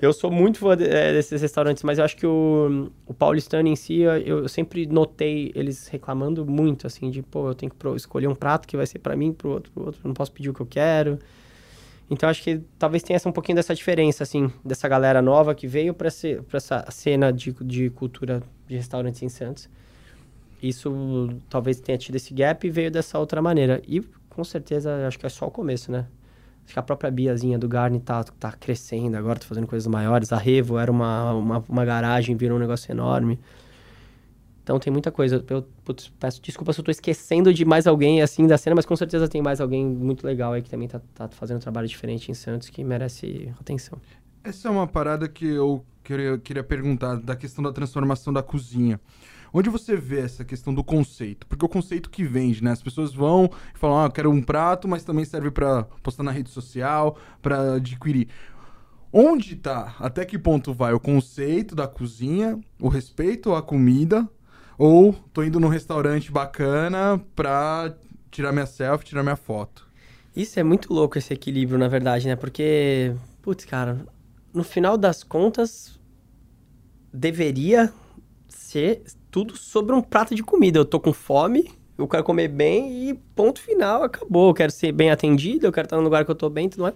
eu sou muito fã de- eh, desses restaurantes, mas eu acho que o, o paulistano em si, eu, eu sempre notei eles reclamando muito, assim, de, pô, eu tenho que escolher um prato que vai ser pra mim, pro outro, pro outro, eu não posso pedir o que eu quero. Então acho que talvez tenha essa, um pouquinho dessa diferença, assim, dessa galera nova que veio pra essa cena de, de cultura de restaurantes em Santos. Isso talvez tenha tido esse gap e veio dessa outra maneira. E com certeza acho que é só o começo, né? Acho que a própria biazinha do Garni tá, tá crescendo agora, tá fazendo coisas maiores. A Revo era uma, uma, uma garagem, virou um negócio enorme. Então tem muita coisa. Eu putz, peço desculpa se eu tô esquecendo de mais alguém assim da cena, mas com certeza tem mais alguém muito legal aí que também tá, tá fazendo um trabalho diferente em Santos que merece atenção. Essa é uma parada que eu queria, queria perguntar, da questão da transformação da cozinha. Onde você vê essa questão do conceito? Porque o conceito que vende, né? As pessoas vão e falam, ah, quero um prato, mas também serve pra postar na rede social, pra adquirir. Onde tá? Até que ponto vai o conceito da cozinha, o respeito à comida, ou tô indo num restaurante bacana pra tirar minha selfie, tirar minha foto? Isso é muito louco esse equilíbrio, na verdade, né? Porque, putz, cara, no final das contas, deveria ser tudo sobre um prato de comida. Eu tô com fome, eu quero comer bem e ponto final, acabou. Eu quero ser bem atendido, eu quero estar num lugar que eu tô bem e tudo mais.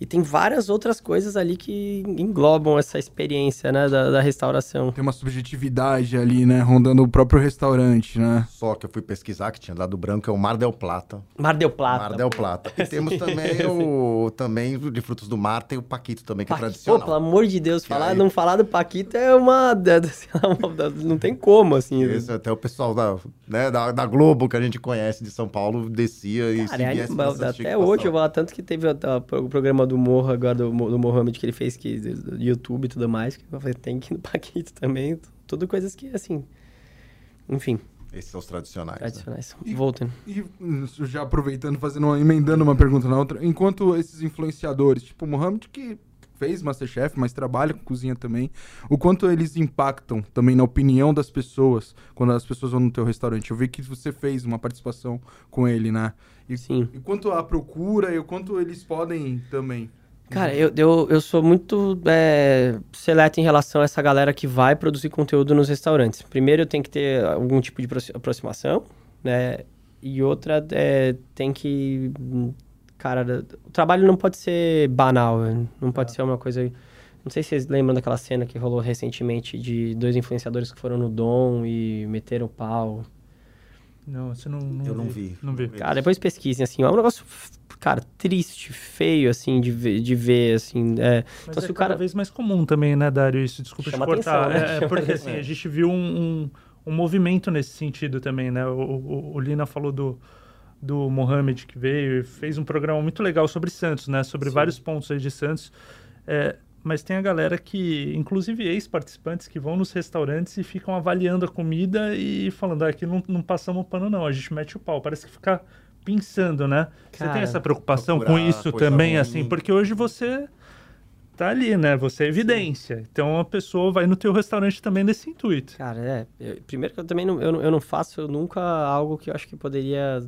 E tem várias outras coisas ali que englobam essa experiência, né, da, da restauração. Tem uma subjetividade ali, né? Rondando o próprio restaurante, né? Só que eu fui pesquisar que tinha dado branco, é o Mar del Plata. Mar del Plata. Mar del Plata. E temos também o também de frutos do mar, tem o Paquito também, que é Paquito, tradicional. Pô, pelo amor de Deus, Que falar, aí- não falar do Paquito é uma, sei lá, uma- Não tem como, assim. Esse até o pessoal da, né, da, da Globo, que a gente conhece de São Paulo, descia e Cara, é animal. essa Até hoje eu vou lá, tanto que teve o programa do Morro agora, do, do Mohamed, que ele fez que, do YouTube e tudo mais, que eu falei, tem que ir no Paquito também. Tudo coisas que, assim. Enfim, Esses são os tradicionais. né? tradicionais. Voltando. E hum, já aproveitando, fazendo uma, emendando uma pergunta na outra, enquanto esses influenciadores, tipo o Mohamed, que fez Masterchef, mas trabalha com cozinha também, o quanto eles impactam também na opinião das pessoas quando as pessoas vão no teu restaurante? Eu vi que você fez uma participação com ele, né? E, Sim. e quanto a procura e o quanto eles podem também. Cara, eu, eu, eu sou muito é, seleto em relação a essa galera que vai produzir conteúdo nos restaurantes. Primeiro, eu tenho que ter algum tipo de aproxi- aproximação, né? E outra, é, tem que... Cara, o trabalho não pode ser banal, né? não pode ser uma coisa... Não sei se vocês lembram daquela cena que rolou recentemente de dois influenciadores que foram no Dom e meteram o pau. Não, você não, não Eu não vi. Não vi. Cara, depois pesquisem, assim, é um negócio, cara, triste, feio, assim, de ver, de ver assim, é... Mas Então, é se o cada cara- vez mais comum também, né, Dário? Isso, desculpa Chama te cortar. atenção, né? É, é porque assim, a gente viu um, um, um movimento nesse sentido também, né? O, o, o Lina falou do, do Mohamed que veio e fez um programa muito legal sobre Santos, né? Sobre Sim. vários pontos aí de Santos. É, mas tem a galera que, inclusive ex-participantes, que vão nos restaurantes e ficam avaliando a comida e falando, ah, aqui não, não passamos pano não, a gente mete o pau. Parece que fica pensando, né? você tem Cara, essa preocupação com isso também, ruim. assim? Porque hoje você tá ali, né? Você é evidência. Então a pessoa vai no teu restaurante também nesse intuito. Cara, é. eu- primeiro que eu também não, eu, não- eu não faço nunca algo que eu acho que poderia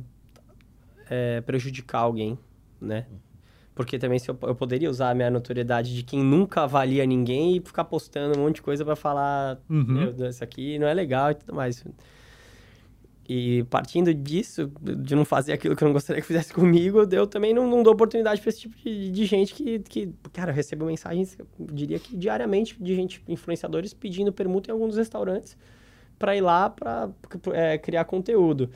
é, prejudicar alguém, né? Porque também se eu, eu poderia usar a minha notoriedade de quem nunca avalia ninguém e ficar postando um monte de coisa pra falar, Uhum. isso aqui não é legal e tudo mais. E partindo disso, de não fazer aquilo que eu não gostaria que fizesse comigo, eu também não, não dou oportunidade pra esse tipo de, de gente que, que, cara, eu recebo mensagens, eu diria que diariamente, de gente, influenciadores, pedindo permuta em alguns restaurantes pra ir lá pra é, criar conteúdo.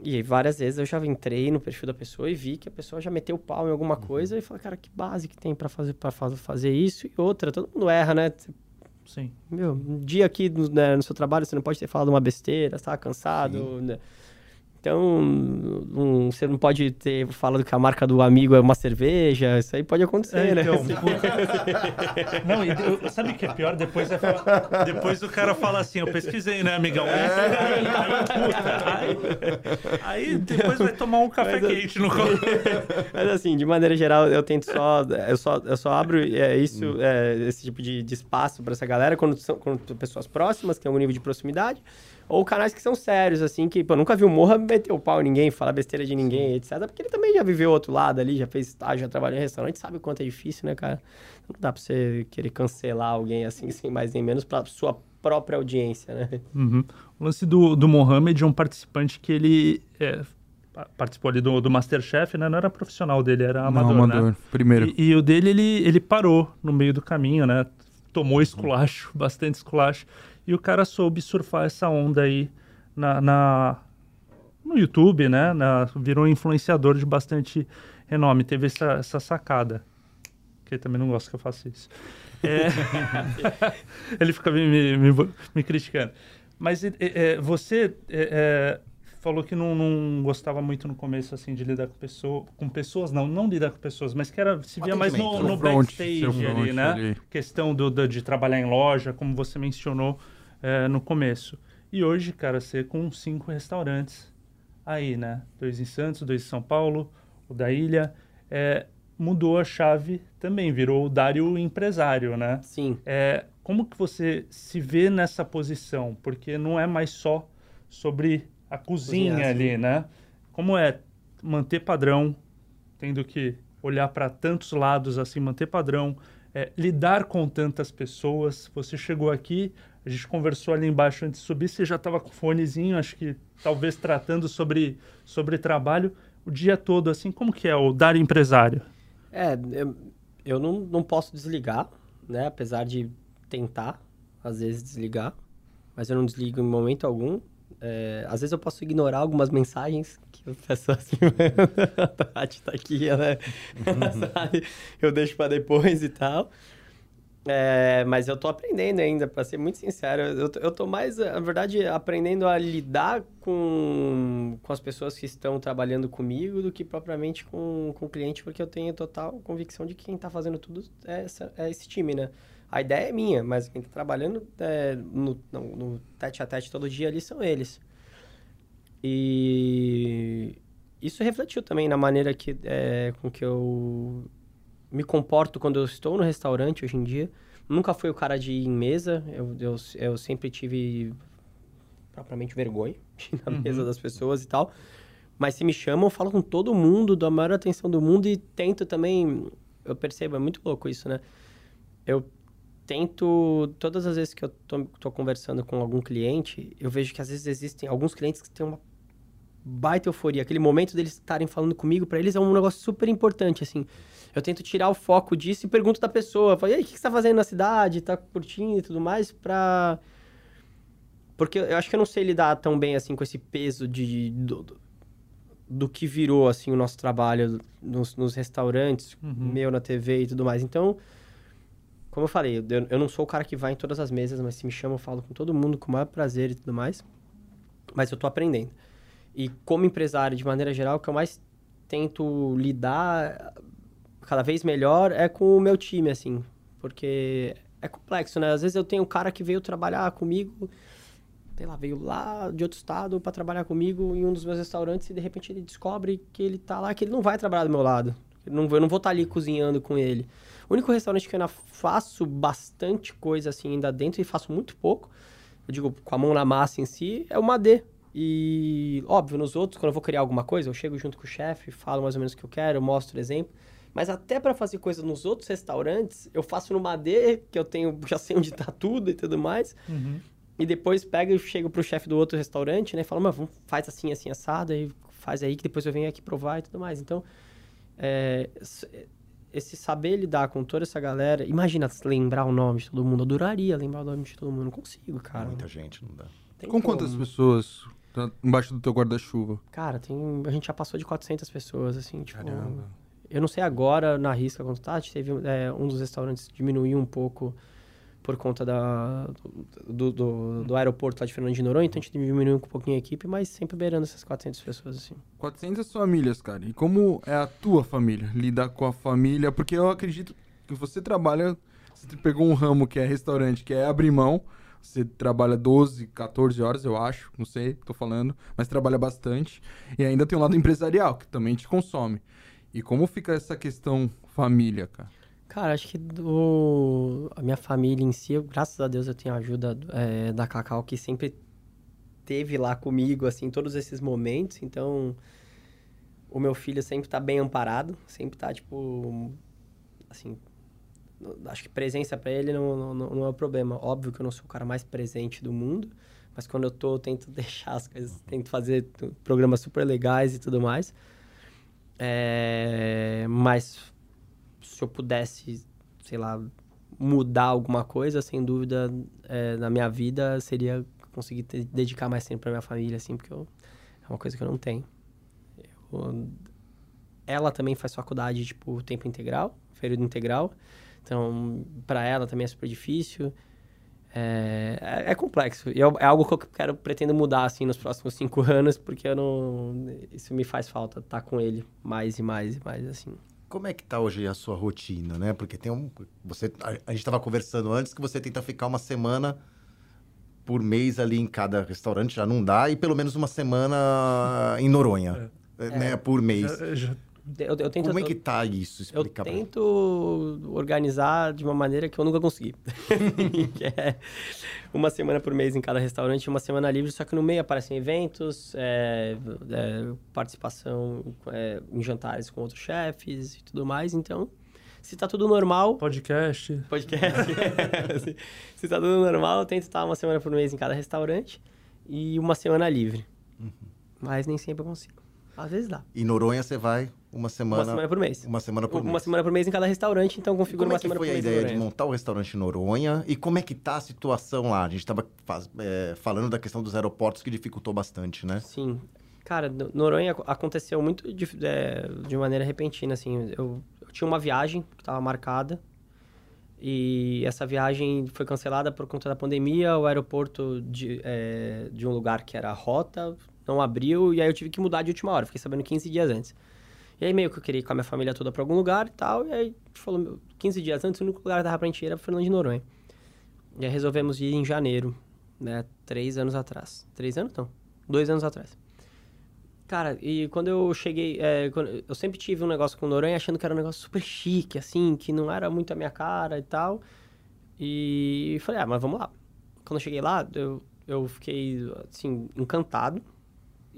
E várias vezes eu já entrei no perfil da pessoa e vi que a pessoa já meteu o pau em alguma coisa e falei, cara, que base que tem pra fazer, pra fa- fazer isso? E outra, todo mundo erra, né? Sim. Meu, um dia aqui no, né, no seu trabalho você não pode ter falado uma besteira, tá cansado. né? Então, um- você não pode ter falado que a marca do amigo é uma cerveja. Isso aí pode acontecer, É, né? então, Não, e sabe o que é pior? Depois, é falar- depois o cara fala assim, eu pesquisei, né, amigão? Aí, aí depois vai tomar um café Mas quente no Mas assim, de maneira geral, eu tento só. Eu só, eu só abro é, isso, é, esse tipo de, de espaço pra essa galera quando são, quando são pessoas próximas, que tem algum nível de proximidade, ou canais que são sérios, assim, que, pô, nunca viu o Morra meter o pau em ninguém, falar besteira de ninguém, etc. Porque ele também já viveu outro lado ali, já fez estágio, já trabalhou em restaurante, sabe o quanto é difícil, né, cara? Não dá pra você querer cancelar alguém assim, sem mais nem menos, pra sua própria audiência, né? Uhum. O lance do, do Mohamed é um participante que ele é, pa- participou ali do, do Masterchef, né? Não era profissional dele, era amador, não, né? amador. Primeiro. E, e o dele, ele, ele parou no meio do caminho, né? Tomou esculacho, bastante esculacho. E o cara soube surfar essa onda aí na, na- no YouTube, né? Na- virou um influenciador de bastante renome. Teve essa, essa sacada. Que ele também não gosta que eu faça isso. É, ele fica me, me, me- me criticando. Mas é, é, você é, é, falou que não, não gostava muito no começo, assim, de lidar com, pessoa, com pessoas. Não, não lidar com pessoas, mas que era, se via mais no, no no front, backstage front ali, né? ali. Questão do, do- de trabalhar em loja, como você mencionou é, no começo. E hoje, cara, você com cinco restaurantes aí, né? Dois em Santos, dois em São Paulo, o da Ilha. É, mudou a chave também, virou o Dário empresário, né? Sim. É, como que você se vê nessa posição? Porque não é mais só sobre a cozinha Cozinhar, ali, né? Como é manter padrão, tendo que olhar para tantos lados assim, manter padrão, é, lidar com tantas pessoas. Você chegou aqui, a gente conversou ali embaixo antes de subir, você já estava com fonezinho, acho que talvez tratando sobre, sobre trabalho o dia todo, assim, como que é o dar empresário? É, eu, eu não, não posso desligar, né? Apesar de tentar, às vezes, desligar. Mas eu não desligo em momento algum. É, às vezes eu posso ignorar algumas mensagens que as pessoas me mandam. A Tati tá aqui, né? Sabe? Eu deixo pra depois e tal. É, mas eu tô aprendendo ainda, pra ser muito sincero. Eu, tô- eu tô mais, na verdade, aprendendo a lidar com, com as pessoas que estão trabalhando comigo do que propriamente com, com o cliente, porque eu tenho total convicção de que quem tá fazendo tudo é, essa- é esse time, né? A ideia é minha, mas quem tá trabalhando é, no, no, no tete a tete todo dia ali são eles. E isso refletiu também na maneira que, é, com que eu me comporto quando eu estou no restaurante hoje em dia. Nunca fui o cara de ir em mesa, eu, eu, eu sempre tive propriamente vergonha de ir na Uhum. mesa das pessoas e tal. Mas se me chamam, eu falo com todo mundo, dou a maior atenção do mundo e tento também. Eu percebo, é muito louco isso, né? Eu tento, todas as vezes que eu tô, tô conversando com algum cliente, eu vejo que às vezes existem alguns clientes que têm uma baita euforia. Aquele momento deles estarem falando comigo, pra eles é um negócio super importante, assim. Eu tento tirar o foco disso e pergunto da pessoa. Falo, e aí, o que você tá fazendo na cidade? Tá curtindo e tudo mais? Pra... Porque eu acho que eu não sei lidar tão bem, assim, com esse peso de... Do, do- do que virou, assim, o nosso trabalho nos, nos restaurantes, Uhum. meu na TV e tudo mais. Então, como eu falei, eu, eu não sou o cara que vai em todas as mesas, mas se me chamam, eu falo com todo mundo com o maior prazer e tudo mais. Mas eu tô aprendendo. E como empresário, de maneira geral, o que eu mais tento lidar cada vez melhor é com o meu time, assim. Porque é complexo, né? Às vezes eu tenho um cara que veio trabalhar comigo, sei lá, veio lá de outro estado para trabalhar comigo em um dos meus restaurantes e de repente ele descobre que ele tá lá, que ele não vai trabalhar do meu lado. Eu não, não vou estar tá ali cozinhando com ele. O único restaurante que eu ainda faço bastante coisa assim ainda dentro e faço muito pouco, eu digo com a mão na massa em si, é o Madê. E, óbvio, nos outros, quando eu vou criar alguma coisa, eu chego junto com o chefe, falo mais ou menos o que eu quero, mostro exemplo. Mas até para fazer coisa nos outros restaurantes, eu faço no Madê, que eu tenho, já sei onde tá tudo e tudo mais. Uhum. E depois pego e chego pro chefe do outro restaurante, né? E falo, mas faz assim, assim, assado, aí faz aí que depois eu venho aqui provar e tudo mais. Então, é, esse saber lidar com toda essa galera. Imagina lembrar o nome de todo mundo. Eu adoraria lembrar o nome de todo mundo. Não consigo, cara. Muita gente, não dá. Tem com como. quantas pessoas tá embaixo do teu guarda-chuva? Cara, tem, a gente já passou de 400 pessoas, assim, tipo... Caramba. Eu não sei agora, na risca, quanto tá. Teve é, um dos restaurantes diminuiu um pouco por conta da, do, do, do, aeroporto lá de Fernando de Noronha, então a gente diminuiu um pouquinho a equipe, mas sempre beirando essas 400 pessoas, assim. 400 famílias, cara. E como é a tua família? Lidar com a família? Porque eu acredito que você trabalha... Você pegou um ramo que é restaurante, que é abrir mão, você trabalha 12, 14 horas, eu acho, não sei, tô falando, mas trabalha bastante. E ainda tem um lado empresarial, que também te consome. E como fica essa questão família, cara? Cara, acho que do... a minha família em si, graças a Deus eu tenho a ajuda é, da Cacau, que sempre teve lá comigo, assim, todos esses momentos. Então, o meu filho sempre tá bem amparado, sempre tá, tipo, assim, acho que presença para ele não, não, não é o problema. Óbvio que eu não sou o cara mais presente do mundo, mas quando eu tô, eu tento deixar as coisas, tento fazer programas super legais e tudo mais. É, mas se eu pudesse, sei lá, mudar alguma coisa, sem dúvida, é, na minha vida, seria conseguir dedicar mais tempo para minha família, assim, porque eu, é uma coisa que eu não tenho. Eu, ela também faz faculdade, tipo, tempo integral, período integral. Então, para ela também é super difícil. É, é, é complexo. E é, é algo que eu quero, pretendo mudar, assim, nos próximos cinco anos, porque eu não... Isso me faz falta, estar tá com ele mais e mais e mais, assim. Como é que tá hoje a sua rotina, né? Porque tem um... Você, a, gente estava conversando antes que você tenta ficar uma semana por mês ali em cada restaurante, já não dá, e pelo menos uma semana em Noronha, é. né? Por mês. Já, já eu, eu tento, Como é que tá isso? Explica eu tento organizar de uma maneira que eu nunca consegui. que é uma semana por mês em cada restaurante, uma semana livre, só que no meio aparecem eventos, é, é, participação é, em jantares com outros chefes e tudo mais. Então, se tá tudo normal... Podcast. Podcast. se, se tá tudo normal, eu tento estar uma semana por mês em cada restaurante e uma semana livre. Uhum. Mas nem sempre eu consigo. Às vezes dá. E Noronha você vai uma semana... Uma semana por mês. Uma semana por uma mês. semana por mês em cada restaurante, então configura uma semana por mês. Como é que foi a ideia de montar o restaurante em Noronha? E como é que tá a situação lá? A gente estava é, falando da questão dos aeroportos que dificultou bastante, né? Sim. Cara, Noronha aconteceu muito de, é, de maneira repentina, assim. Eu, eu tinha uma viagem que estava marcada e essa viagem foi cancelada por conta da pandemia. O aeroporto de, é, de um lugar que era a rota não abriu, e aí eu tive que mudar de última hora, fiquei sabendo 15 dias antes. E aí meio que eu queria ir com a minha família toda para algum lugar e tal, e aí falou, 15 dias antes, o único lugar que dava pra gente ir era Fernando de Noronha. E aí resolvemos ir em janeiro, né, três anos atrás. Três anos não, dois anos atrás. Cara, e quando eu cheguei, é, quando, eu sempre tive um negócio com Noronha achando que era um negócio super chique, assim, que não era muito a minha cara e tal. E falei, ah, mas vamos lá. Quando eu cheguei lá, eu, eu fiquei, assim, encantado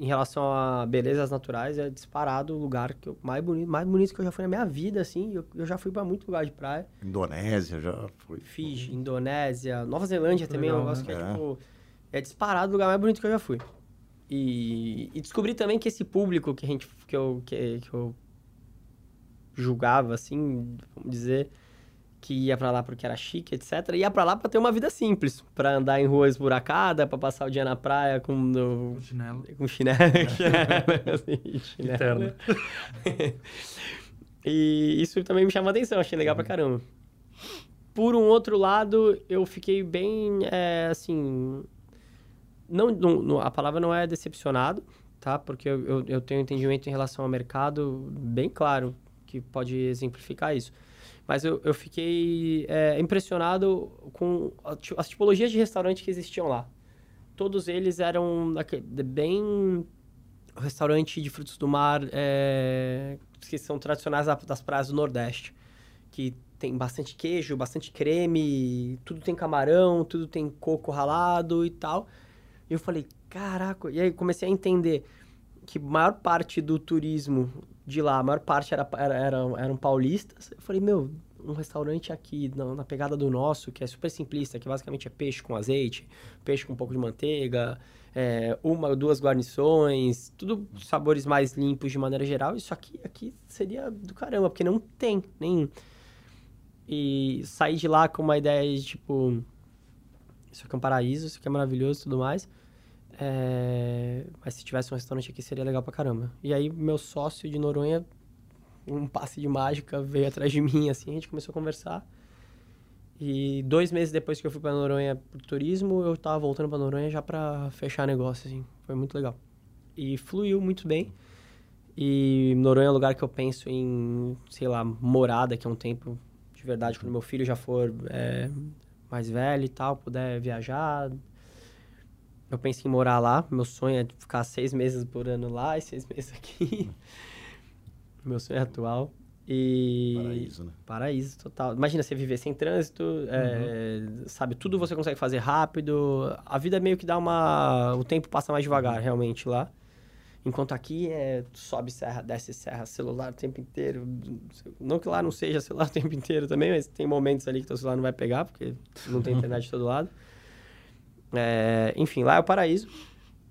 em relação a belezas naturais, é disparado o lugar que eu, mais bonito, mais bonito que eu já fui na minha vida, assim. Eu, eu já fui para muito lugar de praia. Indonésia já foi. Fiji, Indonésia, Nova Zelândia muito também legal, é um negócio né? que é, é, tipo. É disparado o lugar mais bonito que eu já fui. E, e descobri também que esse público que a gente. que eu, que, que eu julgava, assim, vamos dizer que ia para lá porque era chique, etc. Ia para lá para ter uma vida simples, para andar em rua esburacada, para passar o dia na praia com no, chinelo, com chinelo, assim, chinelo. e isso também me chamou a atenção, achei legal uhum. pra caramba. Por um outro lado, eu fiquei bem, é, assim, não, não, a palavra não é decepcionado, tá? Porque eu, eu, eu tenho um entendimento em relação ao mercado bem claro, que pode exemplificar isso. Mas eu, eu fiquei é, impressionado com as tipologias de restaurante que existiam lá. Todos eles eram bem restaurante de frutos do mar é, que são tradicionais das praias do Nordeste, que tem bastante queijo, bastante creme, tudo tem camarão, tudo tem coco ralado e tal. E eu falei, caraca, e aí comecei a entender que maior parte do turismo de lá, a maior parte era, era, eram, eram paulistas. Eu falei, meu, um restaurante aqui na, na, pegada do nosso, que é super simplista, que basicamente é peixe com azeite, peixe com um pouco de manteiga, é, uma ou duas guarnições, tudo sabores mais limpos de maneira geral. Isso aqui, aqui seria do caramba, porque não tem nem. E sair de lá com uma ideia de tipo. Isso aqui é um paraíso, isso aqui é maravilhoso e tudo mais. É... Mas se tivesse um restaurante aqui seria legal pra caramba. E aí, meu sócio de Noronha, um passe de mágica, veio atrás de mim, assim, a gente começou a conversar. E dois meses depois que eu fui para Noronha por turismo, eu tava voltando para Noronha já para fechar negócio, assim. Foi muito legal. E fluiu muito bem. E Noronha é um lugar que eu penso em, sei lá, morar daqui a um tempo, de verdade, quando meu filho já for é, mais velho e tal, puder viajar. Eu penso em morar lá. Meu sonho é ficar seis meses por ano lá e seis meses aqui. meu sonho atual. E... Paraíso, né? Paraíso total. Imagina você viver sem trânsito, uhum. é, sabe? Tudo você consegue fazer rápido. A vida meio que dá uma. O tempo passa mais devagar, uhum. realmente, lá. Enquanto aqui é sobe serra, desce serra, celular o tempo inteiro. Não que lá não seja celular o tempo inteiro também, mas tem momentos ali que teu celular não vai pegar, porque não tem internet de todo lado. É, enfim, lá é o paraíso.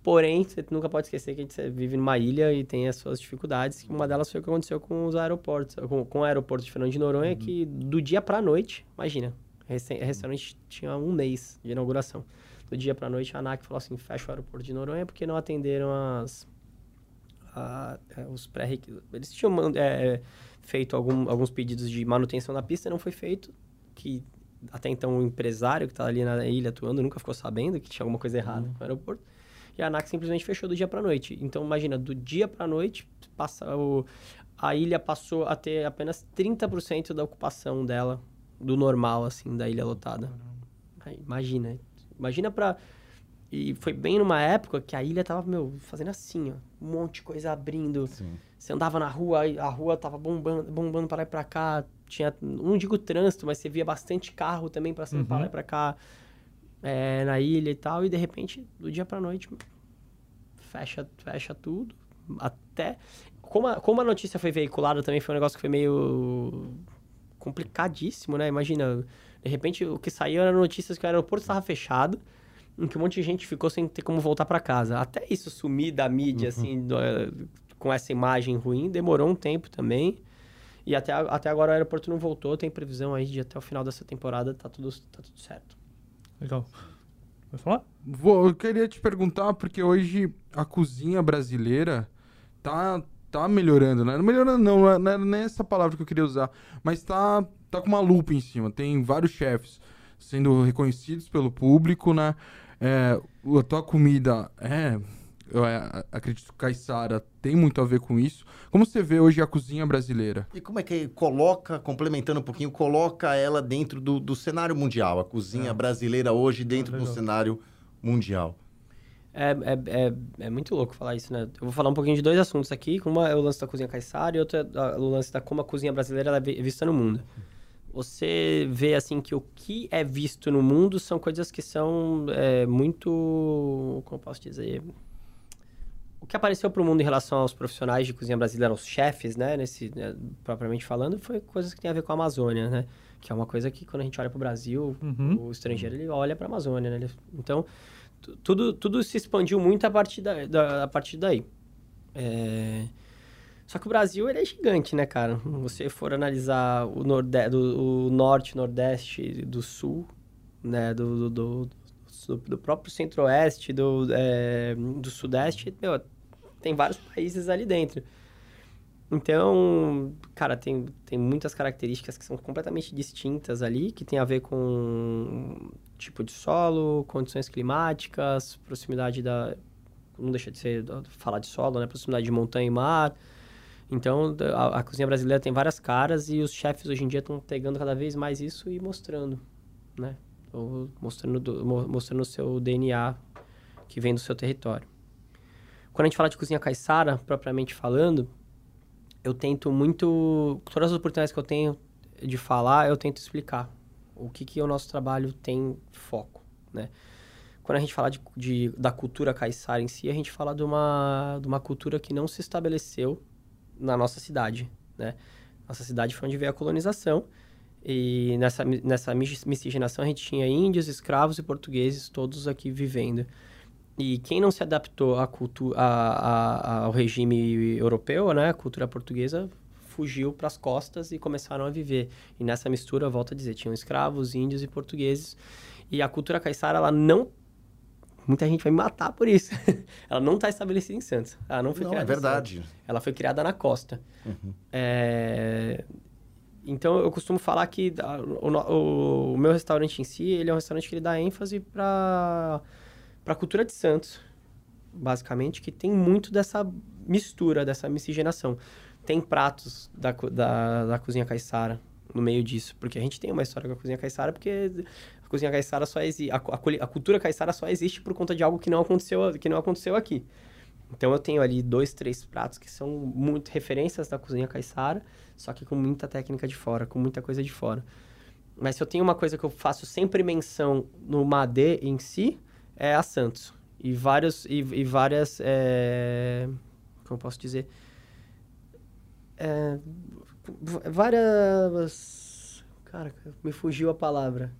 Porém, você nunca pode esquecer que você vive numa ilha e tem as suas dificuldades. Uma delas foi o que aconteceu com os aeroportos, com, com o aeroporto de Fernando de Noronha, uhum. que do dia para noite, imagina, o restaurante tinha um mês de inauguração. Do dia para noite, a ANAC falou assim: fecha o aeroporto de Noronha porque não atenderam as, a, a, os pré-requisitos. Eles tinham é, feito algum, alguns pedidos de manutenção da pista, não foi feito, que até então o empresário que estava ali na ilha atuando nunca ficou sabendo que tinha alguma coisa errada uhum. com o aeroporto. E a ANAC simplesmente fechou do dia para noite. Então, imagina, do dia para noite, passa o, a ilha passou a ter apenas 30% da ocupação dela, do normal, assim, da ilha lotada. Aí, imagina. Imagina para E foi bem numa época que a ilha tava, meu, fazendo assim, ó. Um monte de coisa abrindo. Sim. Você andava na rua, a rua tava bombando, bombando para lá e pra cá. Tinha, não digo trânsito, mas você via bastante carro também passando uhum. para lá e pra cá é, na ilha e tal, e de repente, do dia pra noite, fecha, fecha tudo. Até. Como a, como a notícia foi veiculada também foi um negócio que foi meio complicadíssimo, né? Imagina, de repente o que saiu era notícias que o aeroporto estava fechado, em que um monte de gente ficou sem ter como voltar para casa. Até isso sumir da mídia, uhum. assim, do, com essa imagem ruim, demorou um tempo também. E até, até agora o aeroporto não voltou, tem previsão aí de até o final dessa temporada tá tudo, tá tudo certo. Legal. Vai falar? Vou, eu queria te perguntar, porque hoje a cozinha brasileira tá, tá melhorando, né? Melhorando não, não é nem essa palavra que eu queria usar, mas tá, tá com uma lupa em cima. Tem vários chefes sendo reconhecidos pelo público, né? É, a tua comida é eu é, acredito que Caissara tem muito a ver com isso. Como você vê hoje a cozinha brasileira? E como é que coloca, complementando um pouquinho, coloca ela dentro do, do cenário mundial, a cozinha é. brasileira hoje dentro ah, do cenário mundial? É, é, é, é, muito louco falar isso, né? Eu vou falar um pouquinho de dois assuntos aqui. Uma é o lance da cozinha Caissara e outra é o lance da como a cozinha brasileira é vista no mundo. Você vê, assim, que o que é visto no mundo são coisas que são é, muito... Como eu posso dizer? O que apareceu para o mundo em relação aos profissionais de cozinha brasileira, aos chefes, né, nesse, né, propriamente falando, foi coisas que tem a ver com a Amazônia, né? Que é uma coisa que quando a gente olha para o Brasil, uhum. o estrangeiro ele olha para a Amazônia, né? Ele, então, tudo, tudo se expandiu muito a partir, da, da a partir daí. É... Só que o Brasil ele é gigante, né, cara? Se você for analisar o, norde do, o norte, nordeste, do sul, né, do, do, do do, do próprio centro-oeste, do, é, do sudeste, meu, tem vários países ali dentro. Então, cara, tem, tem muitas características que são completamente distintas ali, que tem a ver com tipo de solo, condições climáticas, proximidade da não deixa de ser falar de solo, né? Proximidade de montanha e mar. Então, a, a cozinha brasileira tem várias caras e os chefes hoje em dia estão pegando cada vez mais isso e mostrando, né? Ou mostrando, do, mostrando o seu DNA que vem do seu território. Quando a gente fala de cozinha caiçara, propriamente falando, eu tento muito... Todas as oportunidades que eu tenho de falar, eu tento explicar o que, que o nosso trabalho tem foco, né? Quando a gente fala de, de, da cultura caiçara em si, a gente fala de uma, de uma cultura que não se estabeleceu na nossa cidade, né? Nossa cidade foi onde veio a colonização e nessa, nessa miscigenação a gente tinha índios, escravos e portugueses todos aqui vivendo. E quem não se adaptou à cultura, ao regime europeu, né, a cultura portuguesa, fugiu para as costas e começaram a viver. E nessa mistura, volto a dizer, tinham escravos, índios e portugueses. E a cultura caiçara, ela não muita gente vai me matar por isso. ela não está estabelecida em Santos. Ela não foi não, criada. É verdade. Ela foi criada na costa. Uhum. É... Então eu costumo falar que o, o, o, meu restaurante em si, ele é um restaurante que ele dá ênfase para para a cultura de Santos, basicamente, que tem muito dessa mistura, dessa miscigenação. Tem pratos da, da, da cozinha caiçara no meio disso, porque a gente tem uma história com a cozinha caiçara, porque a cozinha caiçara só existe, a, a, a, cultura caiçara só existe por conta de algo que não aconteceu, que não aconteceu aqui. Então eu tenho ali dois, três pratos que são muito referências da cozinha caiçara, só que com muita técnica de fora, com muita coisa de fora. Mas se eu tenho uma coisa que eu faço sempre menção no Madê em si, é a Santos. E, vários, e, e várias. É, como eu posso dizer? É, várias. Cara, me fugiu a palavra.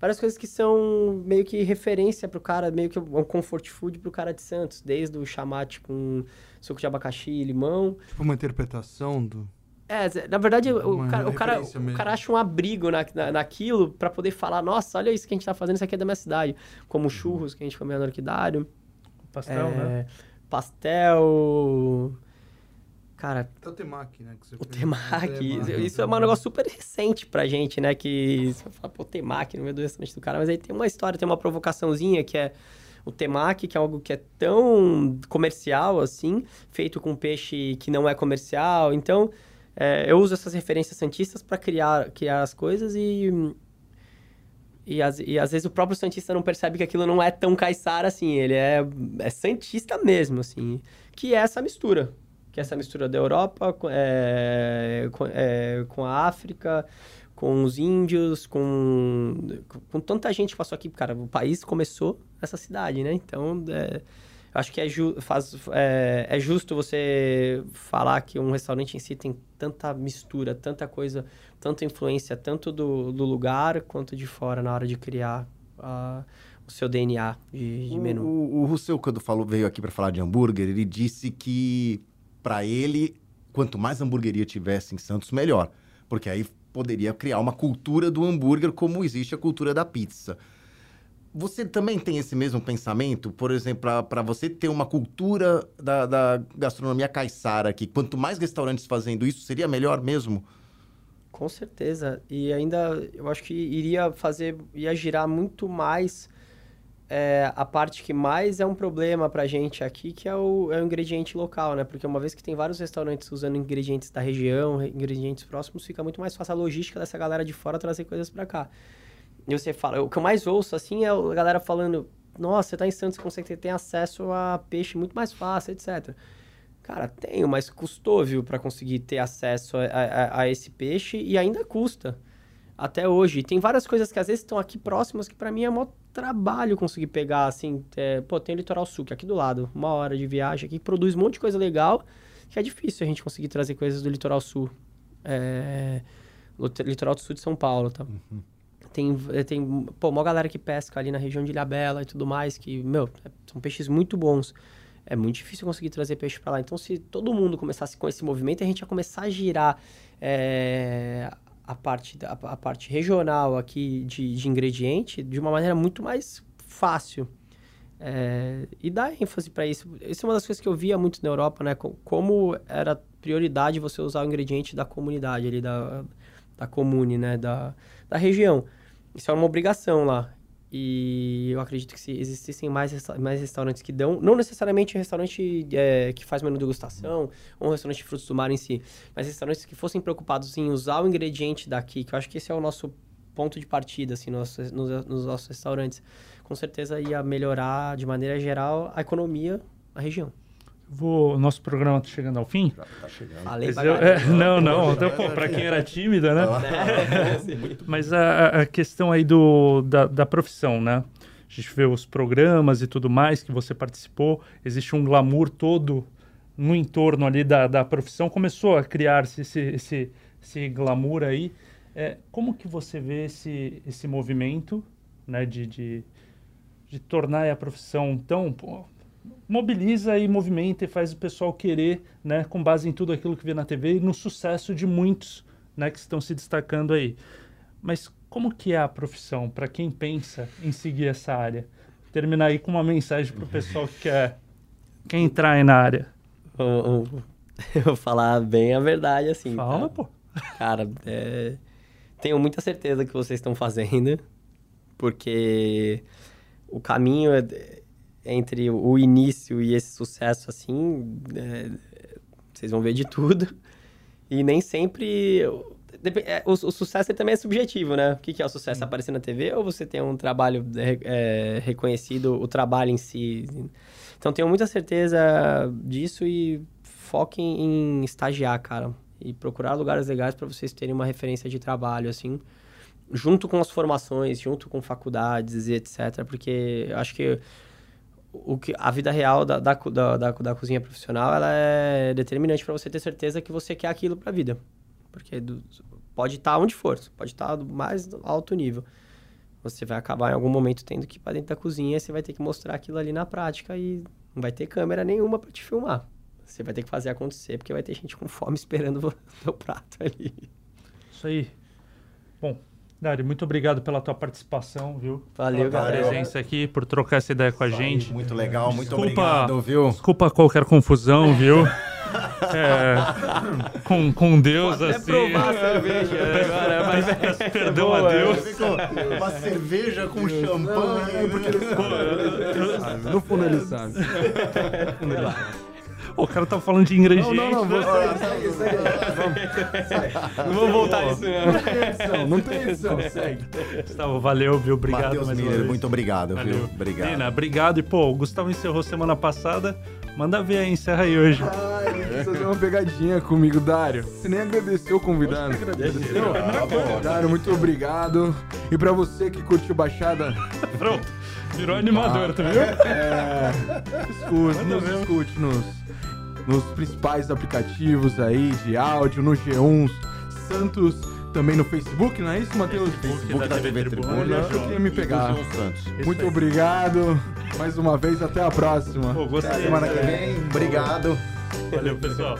Várias coisas que são meio que referência pro cara, meio que um comfort food pro cara de Santos. Desde o chamate com suco de abacaxi e limão. Tipo uma interpretação do. É, na verdade, o cara, o, cara, o cara acha um abrigo na, na, naquilo para poder falar, nossa, olha isso que a gente tá fazendo, isso aqui é da minha cidade. Como churros que a gente comeu no Orquidário. Pastel, é, né? Pastel... Cara... Até o temaki, né? o temaki. Isso é um negócio super recente pra gente, né? Que você fala, pô, temaki no meio do restaurante do cara. Mas aí tem uma história, tem uma provocaçãozinha que é o temaki, que é algo que é tão comercial, assim, feito com peixe que não é comercial. Então... É, eu uso essas referências santistas para criar, criar as coisas e, e, as, e às vezes o próprio santista não percebe que aquilo não é tão caiçara assim, ele é, é santista mesmo, assim, que é essa mistura. Que é essa mistura da Europa é, com, é, com a África, com os índios, com, com tanta gente que passou aqui. Cara, o país começou nessa cidade, né? Então, é, acho que é, ju faz, é, é, justo você falar que um restaurante em si tem tanta mistura, tanta coisa, tanta influência, tanto do, do lugar quanto de fora na hora de criar uh, o seu DNA de, de menu. O, o Rousseau, quando falou, veio aqui para falar de hambúrguer, ele disse que, para ele, quanto mais hamburgueria tivesse em Santos, melhor. Porque aí poderia criar uma cultura do hambúrguer como existe a cultura da pizza. Você também tem esse mesmo pensamento? Por exemplo, para você ter uma cultura da, da gastronomia caiçara aqui, quanto mais restaurantes fazendo isso, seria melhor mesmo? Com certeza. E ainda eu acho que iria fazer, ia girar muito mais é, a parte que mais é um problema pra gente aqui, que é o, é o ingrediente local, né? Porque uma vez que tem vários restaurantes usando ingredientes da região, ingredientes próximos, fica muito mais fácil a logística dessa galera de fora trazer coisas para cá. E você fala, o que eu mais ouço, assim, é a galera falando, nossa, você tá em Santos, você consegue ter acesso a peixe muito mais fácil, etc. Cara, tenho, mas custou, viu, para conseguir ter acesso a, a, a, esse peixe e ainda custa. Até hoje. Tem várias coisas que às vezes estão aqui próximas que para mim é mó trabalho conseguir pegar, assim. É, pô, tem o Litoral Sul, que é aqui do lado, uma hora de viagem aqui, que produz um monte de coisa legal, que é difícil a gente conseguir trazer coisas do Litoral Sul. É, litoral do Sul de São Paulo, tá? Uhum. Tem, eh, tem pô, uma galera que pesca ali na região de Ilhabela e tudo mais, que, meu, é, são peixes muito bons. É muito difícil conseguir trazer peixe para lá. Então, se todo mundo começasse com esse movimento, a gente ia começar a girar é, a, parte, a, a, parte regional aqui de, de ingrediente de uma maneira muito mais fácil. É, e dar ênfase para isso. Isso é uma das coisas que eu via muito na Europa, né? Como era prioridade você usar o ingrediente da comunidade ali, da, da comune, né? Da, da região. Isso é uma obrigação lá. E eu acredito que se existissem mais, mais restaurantes que dão, não necessariamente um restaurante é, que faz menu degustação, ou um restaurante de frutos do mar em si, mas restaurantes que fossem preocupados em usar o ingrediente daqui, que eu acho que esse é o nosso ponto de partida, assim, nos, nos, nos nossos restaurantes. Com certeza ia melhorar, de maneira geral, a economia na região. Vou, nosso programa tá chegando ao fim. Tá chegando. Falei eu- é, não, não. Então, pô, pra quem era tímida, né? Mas a, a- a questão aí do, da, da profissão, né? A gente vê os programas e tudo mais que você participou, existe um glamour todo no entorno ali da, da profissão. Começou a criar-se esse, esse, esse glamour aí. É, como que você vê esse, esse movimento né, de, de, de tornar a profissão tão... pô, mobiliza e movimenta e faz o pessoal querer, né, com base em tudo aquilo que vê na TV e no sucesso de muitos, né, que estão se destacando aí. Mas como que é a profissão para quem pensa em seguir essa área? Terminar aí com uma mensagem para o pessoal que quer, quer entrar aí na área. Eu eu vou falar bem a verdade, assim. Fala, tá? pô. Cara, é, tenho muita certeza que vocês estão fazendo, porque o caminho é- entre o início e esse sucesso, assim, é, vocês vão ver de tudo. E nem sempre. é, O, o sucesso também é subjetivo, né? O que, que é o sucesso? Aparecer na TV ou você ter um trabalho é, é, reconhecido, o trabalho em si? Então, tenho muita certeza disso e foquem em estagiar, cara. E procurar lugares legais para vocês terem uma referência de trabalho, assim. Junto com as formações, junto com faculdades e etc. Porque acho que o que a vida real da, da, da, da, da cozinha profissional ela é determinante para você ter certeza que você quer aquilo para a vida. Porque do- pode estar onde for, pode estar do mais alto nível. Você vai acabar em algum momento tendo que ir para dentro da cozinha você vai ter que mostrar aquilo ali na prática e não vai ter câmera nenhuma para te filmar. Você vai ter que fazer acontecer porque vai ter gente com fome esperando o seu prato ali. Isso aí. Bom, Dari, muito obrigado pela tua participação, viu? Valeu, pela tua galera. presença aqui, por trocar essa ideia com a gente. Muito legal, muito Desculpa. obrigado, viu? Desculpa qualquer confusão, viu? É, com, com Deus, assim. provar a cerveja agora, mas é Peço perdão a boa. Deus. Vem com Uma cerveja com champanhe. porque ele sabe. No fundo ele sabe. O cara tá falando de ingrediente. Não, não, não. né? Vou... Segue, segue. Não vou voltar nisso, não. Não tem edição, não tem edição. Segue. Gustavo, valeu, viu? Obrigado Matheus Miller, vez. muito obrigado, viu? Valeu. Obrigado. Nina, obrigado. E, pô, o Gustavo encerrou semana passada. Manda ver aí, encerra aí hoje. Ai, fazer uma pegadinha comigo, Dário. Você nem agradeceu o convidado. Agradeceu? Dário, muito obrigado. E pra você que curtiu Baixada, Pronto. Virou animador, tá vendo? é, escute, nos escute nos, principais aplicativos aí de áudio, no G1 Santos, também no Facebook, não é isso, Matheus? Facebook da TV Tribuna. Olha, eu queria me pegar. Muito obrigado. Mais uma vez, até a próxima. Pô, gostei. Semana que vem, obrigado. Valeu, pessoal.